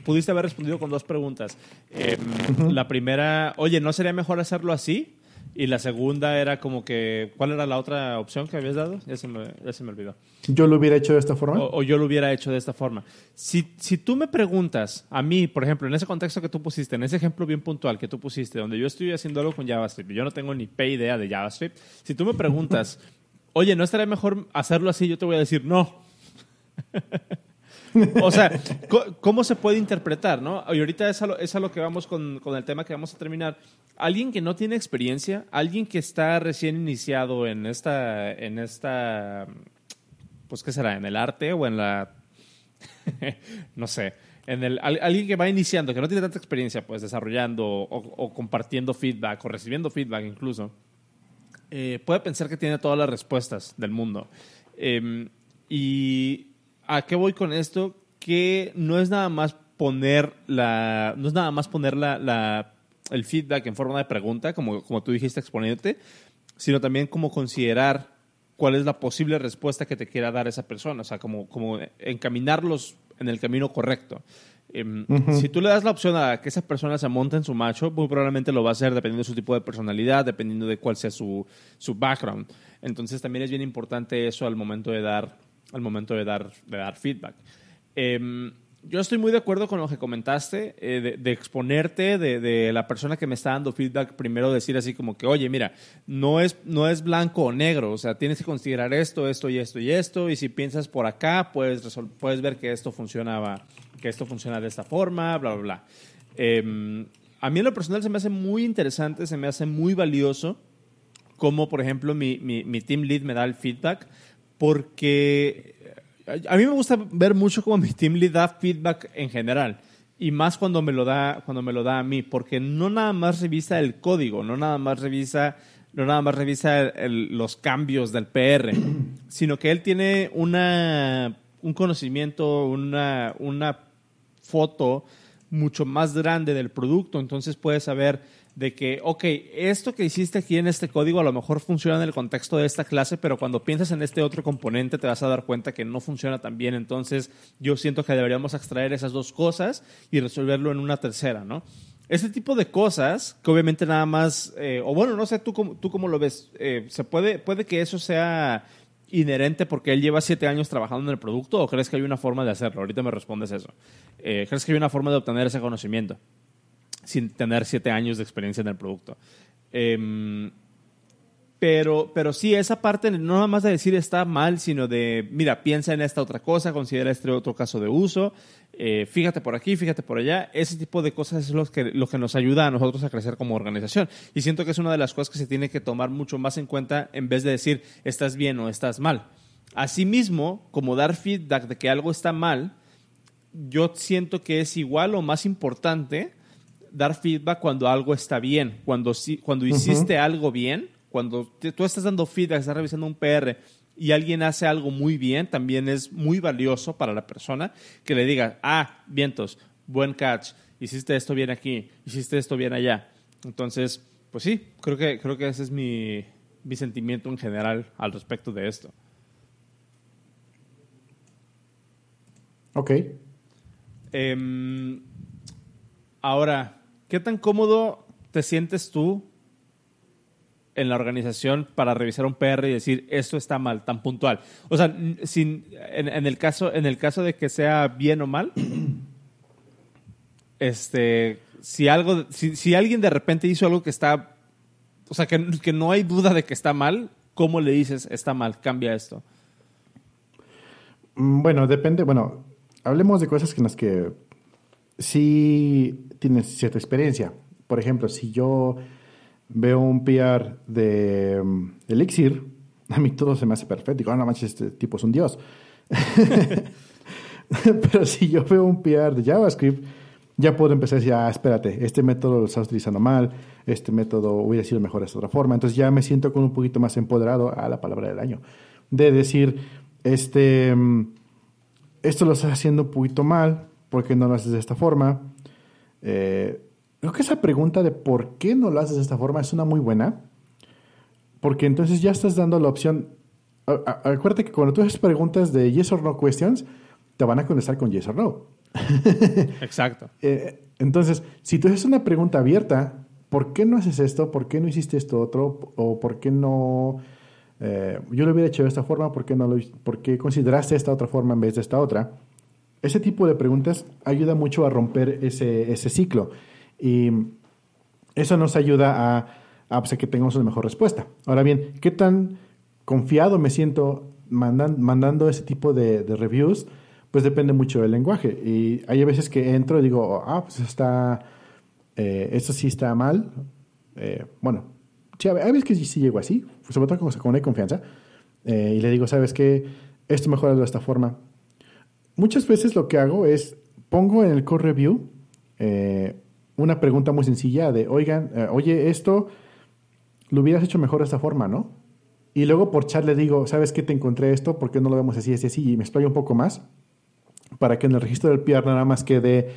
S1: pudiste haber respondido con dos preguntas. Eh, uh -huh. La primera, oye, ¿no sería mejor hacerlo así? Y la segunda era como que, ¿cuál era la otra opción que habías dado? Ya se me, ya se me olvidó.
S2: ¿Yo lo hubiera hecho de esta forma?
S1: O, o, yo lo hubiera hecho de esta forma. Si, si tú me preguntas, a mí, por ejemplo, en ese contexto que tú pusiste, en ese ejemplo bien puntual que tú pusiste, donde yo estoy haciendo algo con JavaScript yo no tengo ni p idea de JavaScript, si tú me preguntas, oye, ¿no estaría mejor hacerlo así? Yo te voy a decir, no. o sea, ¿cómo se puede interpretar? ¿no? Y ahorita es a lo, es a lo que vamos con, con, el tema que vamos a terminar. Alguien que no tiene experiencia, alguien que está recién iniciado en esta, en esta, pues qué será, en el arte o en la, no sé, en el, alguien que va iniciando, que no tiene tanta experiencia, pues desarrollando o, o compartiendo feedback o recibiendo feedback incluso, eh, puede pensar que tiene todas las respuestas del mundo. Eh, y ¿A qué voy con esto? Que no es nada más poner la, no es nada más poner la, la, el feedback en forma de pregunta, como, como tú dijiste exponiéndote, sino también como considerar cuál es la posible respuesta que te quiera dar esa persona, o sea, como, como encaminarlos en el camino correcto. Eh, uh -huh. Si tú le das la opción a que esa persona se monte en su macho, muy probablemente lo va a hacer dependiendo de su tipo de personalidad, dependiendo de cuál sea su, su background. Entonces también es bien importante eso al momento de dar al momento de dar, de dar feedback. Eh, yo estoy muy de acuerdo con lo que comentaste, eh, de, exponerte, de, la persona que me está dando feedback, primero decir así como que, oye, mira, no es, no es blanco o negro, o sea, tienes que considerar esto, esto y esto y esto, y si piensas por acá, puedes, puedes ver que esto, funcionaba, que esto funciona de esta forma, bla, bla, bla. Eh, a mí en lo personal se me hace muy interesante, se me hace muy valioso, como por ejemplo mi, mi, mi team lead me da el feedback, porque a mí me gusta ver mucho cómo mi team lead da feedback en general y más cuando me lo da cuando me lo da a mí porque no nada más revisa el código no nada más revisa no nada más revisa el, el, los cambios del PR sino que él tiene una un conocimiento una una foto mucho más grande del producto. Entonces puede saber de que, ok, esto que hiciste aquí en este código a lo mejor funciona en el contexto de esta clase, pero cuando piensas en este otro componente te vas a dar cuenta que no funciona tan bien. Entonces, yo siento que deberíamos extraer esas dos cosas y resolverlo en una tercera, ¿no? Este tipo de cosas, que obviamente nada más, eh, o bueno, no sé, tú cómo, tú cómo lo ves, eh, ¿se puede, puede que eso sea inherente porque él lleva siete años trabajando en el producto o crees que hay una forma de hacerlo? Ahorita me respondes eso. Eh, ¿Crees que hay una forma de obtener ese conocimiento? Sin tener siete años de experiencia en el producto. Eh, pero, pero sí, esa parte no nada más de decir está mal, sino de, mira, piensa en esta otra cosa, considera este otro caso de uso, eh, fíjate por aquí, fíjate por allá. Ese tipo de cosas es lo que, lo que nos ayuda a nosotros a crecer como organización. Y siento que es una de las cosas que se tiene que tomar mucho más en cuenta en vez de decir estás bien o estás mal. Asimismo, como dar feedback de que algo está mal, yo siento que es igual o más importante dar feedback cuando algo está bien, cuando, cuando hiciste uh -huh. algo bien, cuando tú estás dando feedback, estás revisando un PR y alguien hace algo muy bien, también es muy valioso para la persona que le diga, ah, vientos, buen catch, hiciste esto bien aquí, hiciste esto bien allá. Entonces, pues sí, creo que, creo que ese es mi, mi sentimiento en general al respecto de esto.
S2: Ok.
S1: Em, ahora, ¿qué tan cómodo te sientes tú en la organización para revisar un PR y decir esto está mal, tan puntual? O sea, sin, en, el, caso, en el caso de que sea bien o mal, este, si, algo, si, alguien de repente hizo algo que está, o sea, que, que no hay duda de que está mal, ¿cómo le dices está mal, cambia esto?
S2: Mm, bueno, depende, bueno, hablemos de cosas en las que sí tienes cierta experiencia. Por ejemplo, si yo veo un PR de um, Elixir, a mí todo se me hace perfecto. Digo, ah, no manches, este tipo es un dios. Pero si yo veo un PR de JavaScript, ya puedo empezar a decir, ah, espérate, este método lo estás utilizando mal, este método hubiera sido mejor de esta otra forma. Entonces ya me siento con un poquito más empoderado a la palabra del año. De decir, este, um, esto lo estás haciendo un poquito mal, ¿por qué no lo haces de esta forma? Eh, creo que esa pregunta de por qué no lo haces de esta forma es una muy buena, porque entonces ya estás dando la opción. Acuérdate que cuando tú haces preguntas de yes or no questions, te van a contestar con yes or no.
S1: Exacto.
S2: Eh, entonces, si tú haces una pregunta abierta, ¿por qué no haces esto? ¿Por qué no hiciste esto otro? ¿O por qué no eh, yo lo hubiera hecho de esta forma, ¿por qué, no lo, ¿por qué consideraste esta otra forma en vez de esta otra? Ese tipo de preguntas ayuda mucho a romper ese, ese ciclo y eso nos ayuda a, a, pues, que tengamos una mejor respuesta. Ahora bien, ¿qué tan confiado me siento mandando ese tipo de, de, reviews? Pues depende mucho del lenguaje y hay veces que entro y digo, ah, pues está, eh, esto sí está mal. Eh, bueno, Sí, a veces que sí llego así, sobre todo con, hay confianza, eh, y le digo, ¿sabes qué? Esto mejora de esta forma. Muchas veces lo que hago es pongo en el core review eh, una pregunta muy sencilla de, oigan, eh, oye, esto lo hubieras hecho mejor de esta forma, ¿no? Y luego por chat le digo, ¿sabes qué? Te encontré esto, ¿por qué no lo vemos así, así, así? Y me explayo un poco más para que en el registro del PR nada más quede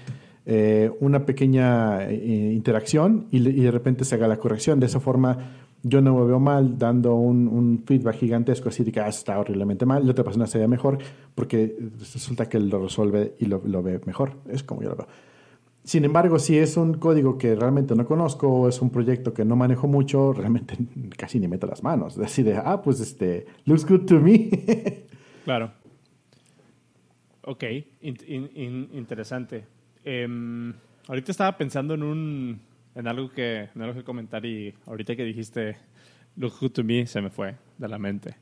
S2: eh, una pequeña eh, interacción y, de repente se haga la corrección. De esa forma yo no me veo mal dando un, feedback gigantesco así de que ah, está horriblemente mal, la otra persona se ve mejor porque resulta que lo resuelve y lo, ve mejor. Es como yo lo veo. Sin embargo, si es un código que realmente no conozco o es un proyecto que no manejo mucho, realmente casi ni meto las manos. Así de, ah, pues este, looks good to me.
S1: claro. Ok, interesante. Em, ahorita estaba pensando en un en algo que en algo que comentar y ahorita que dijiste look good to me se me fue de la mente.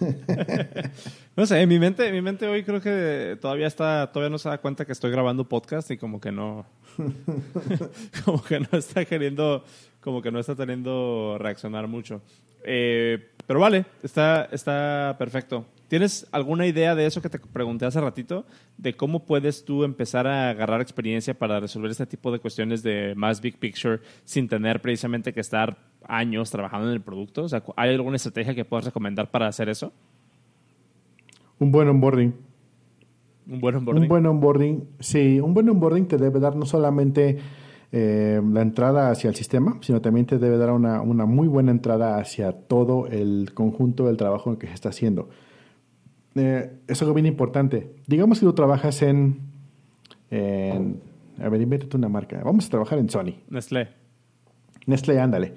S1: no sé, mi mente mi mente hoy creo que todavía está todavía no se da cuenta que estoy grabando podcast y como que no como que no está queriendo como que no está teniendo reaccionar mucho. Eh, pero vale, está está perfecto. ¿Tienes alguna idea de eso que te pregunté hace ratito? De cómo puedes tú empezar a agarrar experiencia para resolver este tipo de cuestiones de más big picture sin tener precisamente que estar años trabajando en el producto? O sea, ¿hay alguna estrategia que puedas recomendar para hacer eso?
S2: Un buen onboarding.
S1: Un buen onboarding.
S2: Un buen onboarding, sí. Un buen onboarding te debe dar no solamente eh, la entrada hacia el sistema, sino también te debe dar una, una muy buena entrada hacia todo el conjunto del trabajo que se está haciendo eh, es algo bien importante. Digamos que tú trabajas en, a ver, invéntate una marca. Vamos a trabajar en Sony.
S1: Nestlé.
S2: Nestlé, ándale.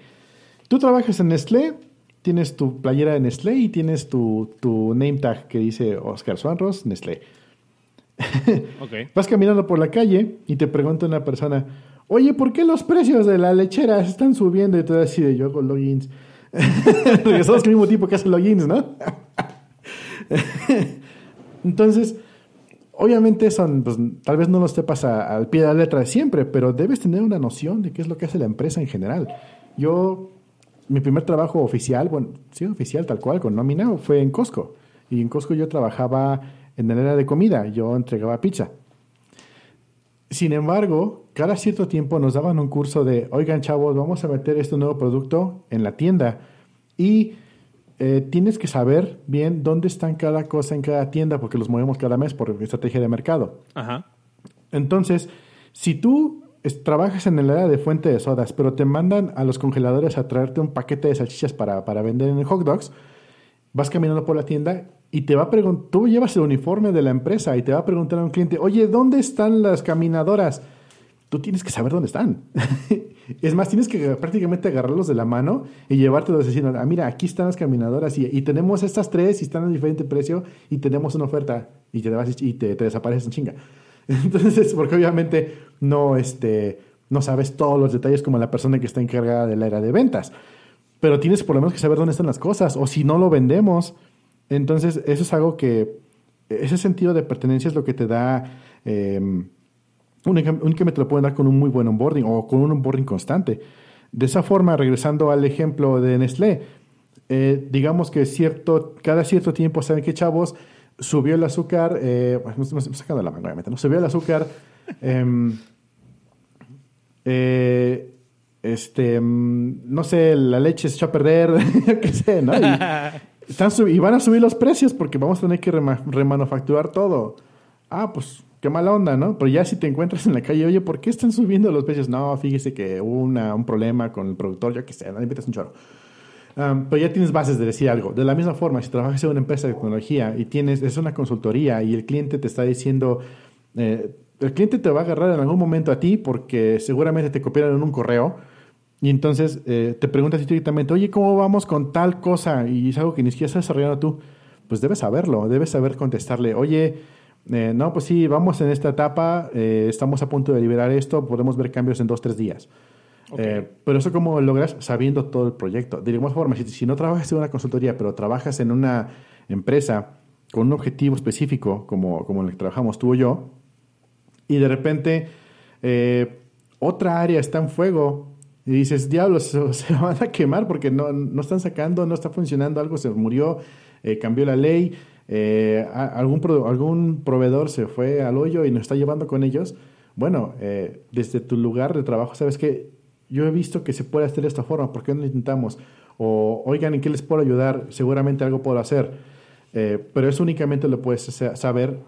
S2: Tú trabajas en Nestlé, tienes tu playera de Nestlé y tienes tu, tu name tag que dice Oscar Suanros, Nestlé. Okay. Vas caminando por la calle y te pregunta una persona, oye, ¿por qué los precios de la lechera están subiendo? Y tú decides, yo hago logins. Porque somos el mismo tipo que hace logins, ¿no? Entonces, obviamente son, pues, tal vez no lo sepas al pie de la letra de siempre, pero debes tener una noción de qué es lo que hace la empresa en general. Yo, mi primer trabajo oficial, bueno, sí, oficial tal cual, con nómina, fue en Costco. Y en Costco yo trabajaba en el área de comida, yo entregaba pizza. Sin embargo, cada cierto tiempo nos daban un curso de, oigan chavos, vamos a meter este nuevo producto en la tienda Y eh, tienes que saber bien dónde están cada cosa en cada tienda porque los movemos cada mes por estrategia de mercado.
S1: Ajá.
S2: Entonces, si tú es- trabajas en el área de fuente de sodas, pero te mandan a los congeladores a traerte un paquete de salchichas para, para vender en el hot dogs, vas caminando por la tienda y te va a preguntar, tú llevas el uniforme de la empresa y te va a preguntar a un cliente, oye, ¿dónde están las caminadoras? Tú tienes que saber dónde están. es más, tienes que prácticamente agarrarlos de la mano y llevártelos diciendo, ah, mira, aquí están las caminadoras y, y tenemos estas tres y están a diferente precio y tenemos una oferta y te, vas y te, te desapareces en chinga. Entonces, porque obviamente no, este, no sabes todos los detalles como la persona que está encargada del área de ventas. Pero tienes por lo menos que saber dónde están las cosas, o si no lo vendemos. Entonces, eso es algo que, ese sentido de pertenencia es lo que te da, eh, única- únicamente te lo pueden dar con un muy buen onboarding o con un onboarding constante. De esa forma, regresando al ejemplo de Nestlé, eh, digamos que cierto, cada cierto tiempo, ¿saben qué, chavos? Subió el azúcar, eh, sacando la mano, obviamente, ¿no? Subió el azúcar, em, eh, este, mm, no sé, la leche se echó a perder, yo qué sé, ¿no? Y, están sub- y van a subir los precios porque vamos a tener que rema- remanufacturar todo. Ah, pues qué mala onda, ¿no? Pero ya si te encuentras en la calle, oye, ¿por qué están subiendo los precios? No, fíjese que hubo una- un problema con el productor, yo qué sé, no invitas un chorro. Um, pero ya tienes bases de decir algo. De la misma forma, si trabajas en una empresa de tecnología y tienes, es una consultoría y el cliente te está diciendo, eh, el cliente te va a agarrar en algún momento a ti porque seguramente te copiaron en un correo y entonces eh, te preguntas directamente, oye, ¿cómo vamos con tal cosa? Y es algo que ni siquiera estás desarrollando tú. Pues debes saberlo, debes saber contestarle, oye, eh, no, pues sí, vamos en esta etapa, eh, estamos a punto de liberar esto, podemos ver cambios en dos, tres días.
S1: Ok.
S2: Eh, pero eso cómo lo logras sabiendo todo el proyecto. De igual forma, si, si no trabajas en una consultoría, pero trabajas en una empresa con un objetivo específico, como, como el que trabajamos tú o yo, y de repente eh, otra área está en fuego y dices, diablos, se, se van a quemar porque no, no están sacando, no está funcionando, algo se murió, eh, cambió la ley, eh, algún, pro- algún proveedor se fue al hoyo y nos está llevando con ellos. Bueno, eh, desde tu lugar de trabajo, sabes que yo he visto que se puede hacer de esta forma, ¿por qué no lo intentamos? O, oigan, ¿en qué les puedo ayudar? Seguramente algo puedo hacer. Pero eso únicamente lo puedes saber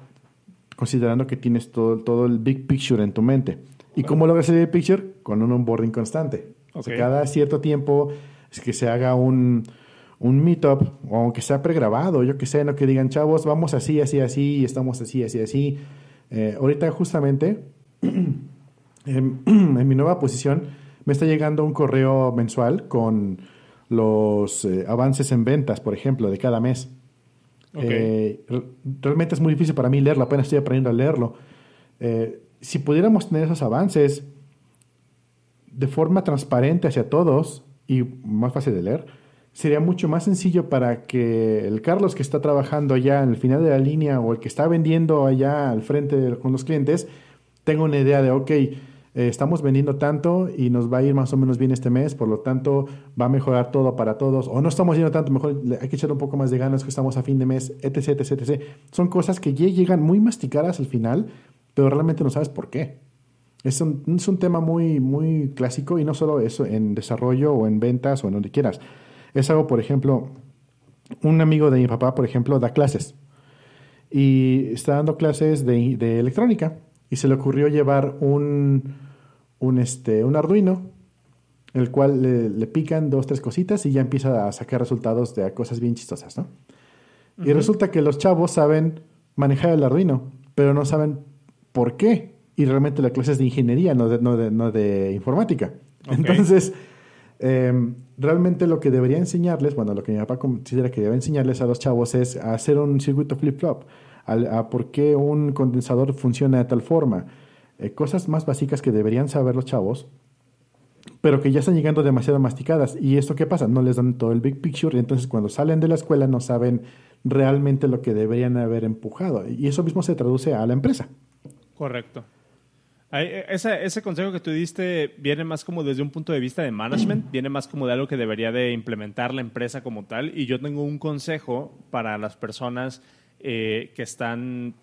S2: considerando que tienes todo, todo el big picture en tu mente. ¿Y cómo logras el picture? Con un onboarding constante. O sea, cada cierto tiempo es que se haga un, un meetup, o aunque sea pregrabado, yo que sé, no que digan, chavos, vamos así, así, así, y estamos así, así, así. Eh, ahorita justamente, en, en mi nueva posición, me está llegando un correo mensual con los eh, avances en ventas, por ejemplo, de cada mes.
S1: Ok.
S2: Eh, re- realmente es muy difícil para mí leerlo, apenas estoy aprendiendo a leerlo. Eh, si pudiéramos tener esos avances de forma transparente hacia todos y más fácil de leer, sería mucho más sencillo para que el Carlos que está trabajando allá en el final de la línea o el que está vendiendo allá al frente con los clientes tenga una idea de, ok, eh, estamos vendiendo tanto y nos va a ir más o menos bien este mes, por lo tanto va a mejorar todo para todos, o no estamos yendo tanto, mejor hay que echar un poco más de ganas que estamos a fin de mes, etc, etc, etc. Son cosas que ya llegan muy masticadas al final, pero realmente no sabes por qué. Es un, es un tema muy, muy clásico y no solo eso en desarrollo o en ventas o en donde quieras. Es algo, por ejemplo, un amigo de mi papá, por ejemplo, da clases y está dando clases de, de electrónica y se le ocurrió llevar un, un, este, un Arduino, el cual le, le pican dos, tres cositas y ya empieza a sacar resultados de cosas bien chistosas, ¿no? Y resulta que los chavos saben manejar el Arduino, pero no saben por qué. Y realmente la clase es de ingeniería, no de, no de, no de informática. Entonces, eh, realmente lo que debería enseñarles, bueno, lo que mi papá considera que debe enseñarles a los chavos es a hacer un circuito flip-flop, a, por qué un condensador funciona de tal forma. Eh, cosas más básicas que deberían saber los chavos, pero que ya están llegando demasiado masticadas. ¿Y esto qué pasa? No les dan todo el big picture, y entonces cuando salen de la escuela no saben realmente lo que deberían haber empujado. Y eso mismo se traduce a la empresa.
S1: Correcto. Eh, ese, ese consejo que tú diste viene más como desde un punto de vista de management, viene más como de algo que debería de implementar la empresa como tal. Y yo tengo un consejo para las personas eh, que están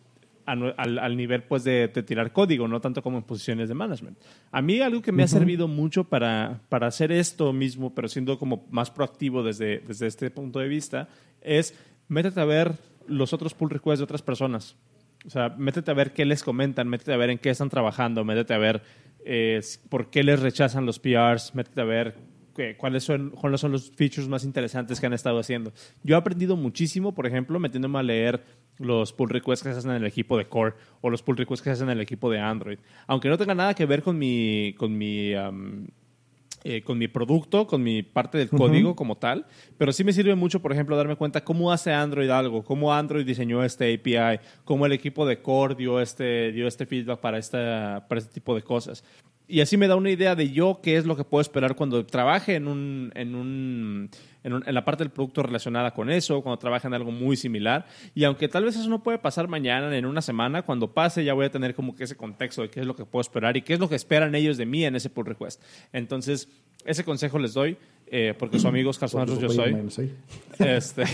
S1: al, nivel pues de, tirar código, no tanto como en posiciones de management. A mí algo que me ha servido mucho para, para hacer esto mismo, pero siendo como más proactivo desde, desde este punto de vista, es métete a ver los otros pull requests de otras personas. O sea, métete a ver qué les comentan, métete a ver en qué están trabajando, métete a ver eh, por qué les rechazan los PRs, métete a ver cuáles son, cuáles son los features más interesantes que han estado haciendo. Yo he aprendido muchísimo, por ejemplo, metiéndome a leer los pull requests que se hacen en el equipo de Core o los pull requests que se hacen en el equipo de Android. Aunque no tenga nada que ver con mi, con mi eh, con mi producto, con mi parte del código como tal, pero sí me sirve mucho, por ejemplo, darme cuenta cómo hace Android algo, cómo Android diseñó este API, cómo el equipo de Core dio este, dio este feedback para, esta, para este tipo de cosas. Y así me da una idea de yo qué es lo que puedo esperar cuando trabaje en un, en un en, la parte del producto relacionada con eso, cuando trabaja en algo muy similar. Y aunque tal vez eso no puede pasar mañana, en una semana, cuando pase ya voy a tener como que ese contexto de qué es lo que puedo esperar y qué es lo que esperan ellos de mí en ese pull request. Entonces, ese consejo les doy. Eh, porque su amigo Oscar yo soy. Este,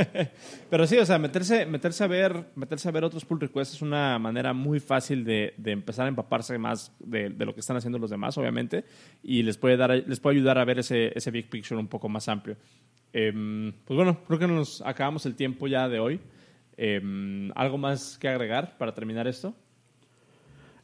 S1: pero sí, o sea, meterse, meterse, a ver, meterse a ver otros pull requests es una manera muy fácil de, de empezar a empaparse más de, de, lo que están haciendo los demás, obviamente, y les puede, dar, les puede ayudar a ver ese, ese big picture un poco más amplio. Em, pues bueno, creo que nos acabamos el tiempo ya de hoy. Em, ¿Algo más que agregar para terminar esto?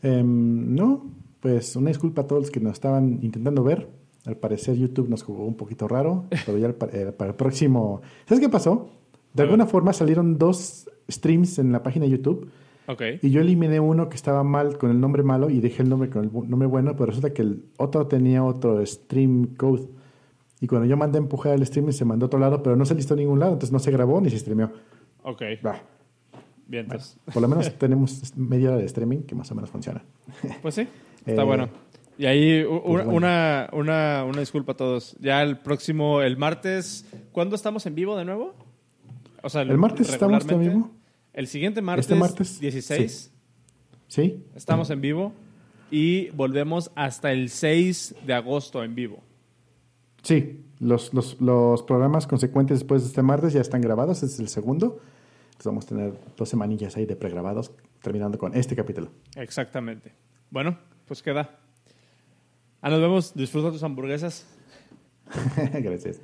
S2: Em, no, pues una disculpa a todos los que nos estaban intentando ver. Al parecer YouTube nos jugó un poquito raro, pero ya eh, para el próximo... ¿Sabes qué pasó? De alguna forma salieron dos streams en la página de YouTube.
S1: Okay.
S2: Y yo eliminé uno que estaba mal con el nombre malo y dejé el nombre con el nombre bueno, pero resulta que el otro tenía otro stream code. Y cuando yo mandé a empujar el streaming se mandó a otro lado, pero no se listó a ningún lado, entonces no se grabó ni se streameó.
S1: Ok.
S2: Va.
S1: Bien, entonces.
S2: por lo menos tenemos media hora de streaming que más o menos funciona.
S1: Pues sí, está eh, bueno. Y ahí pues una, una, una, disculpa a todos. Ya el próximo, el martes, ¿cuándo estamos en vivo de nuevo?
S2: O sea, el, martes estamos en vivo.
S1: El siguiente martes, este martes 16.
S2: Sí.
S1: Estamos en vivo y volvemos hasta el 6 de agosto en vivo.
S2: Sí, los, los, los, programas consecuentes después de este martes ya están grabados, este es el segundo. Entonces vamos a tener dos semanillas ahí de pregrabados, terminando con este capítulo.
S1: Exactamente. Bueno, pues queda. Ah, nos vemos. Disfruta tus hamburguesas.
S2: Gracias.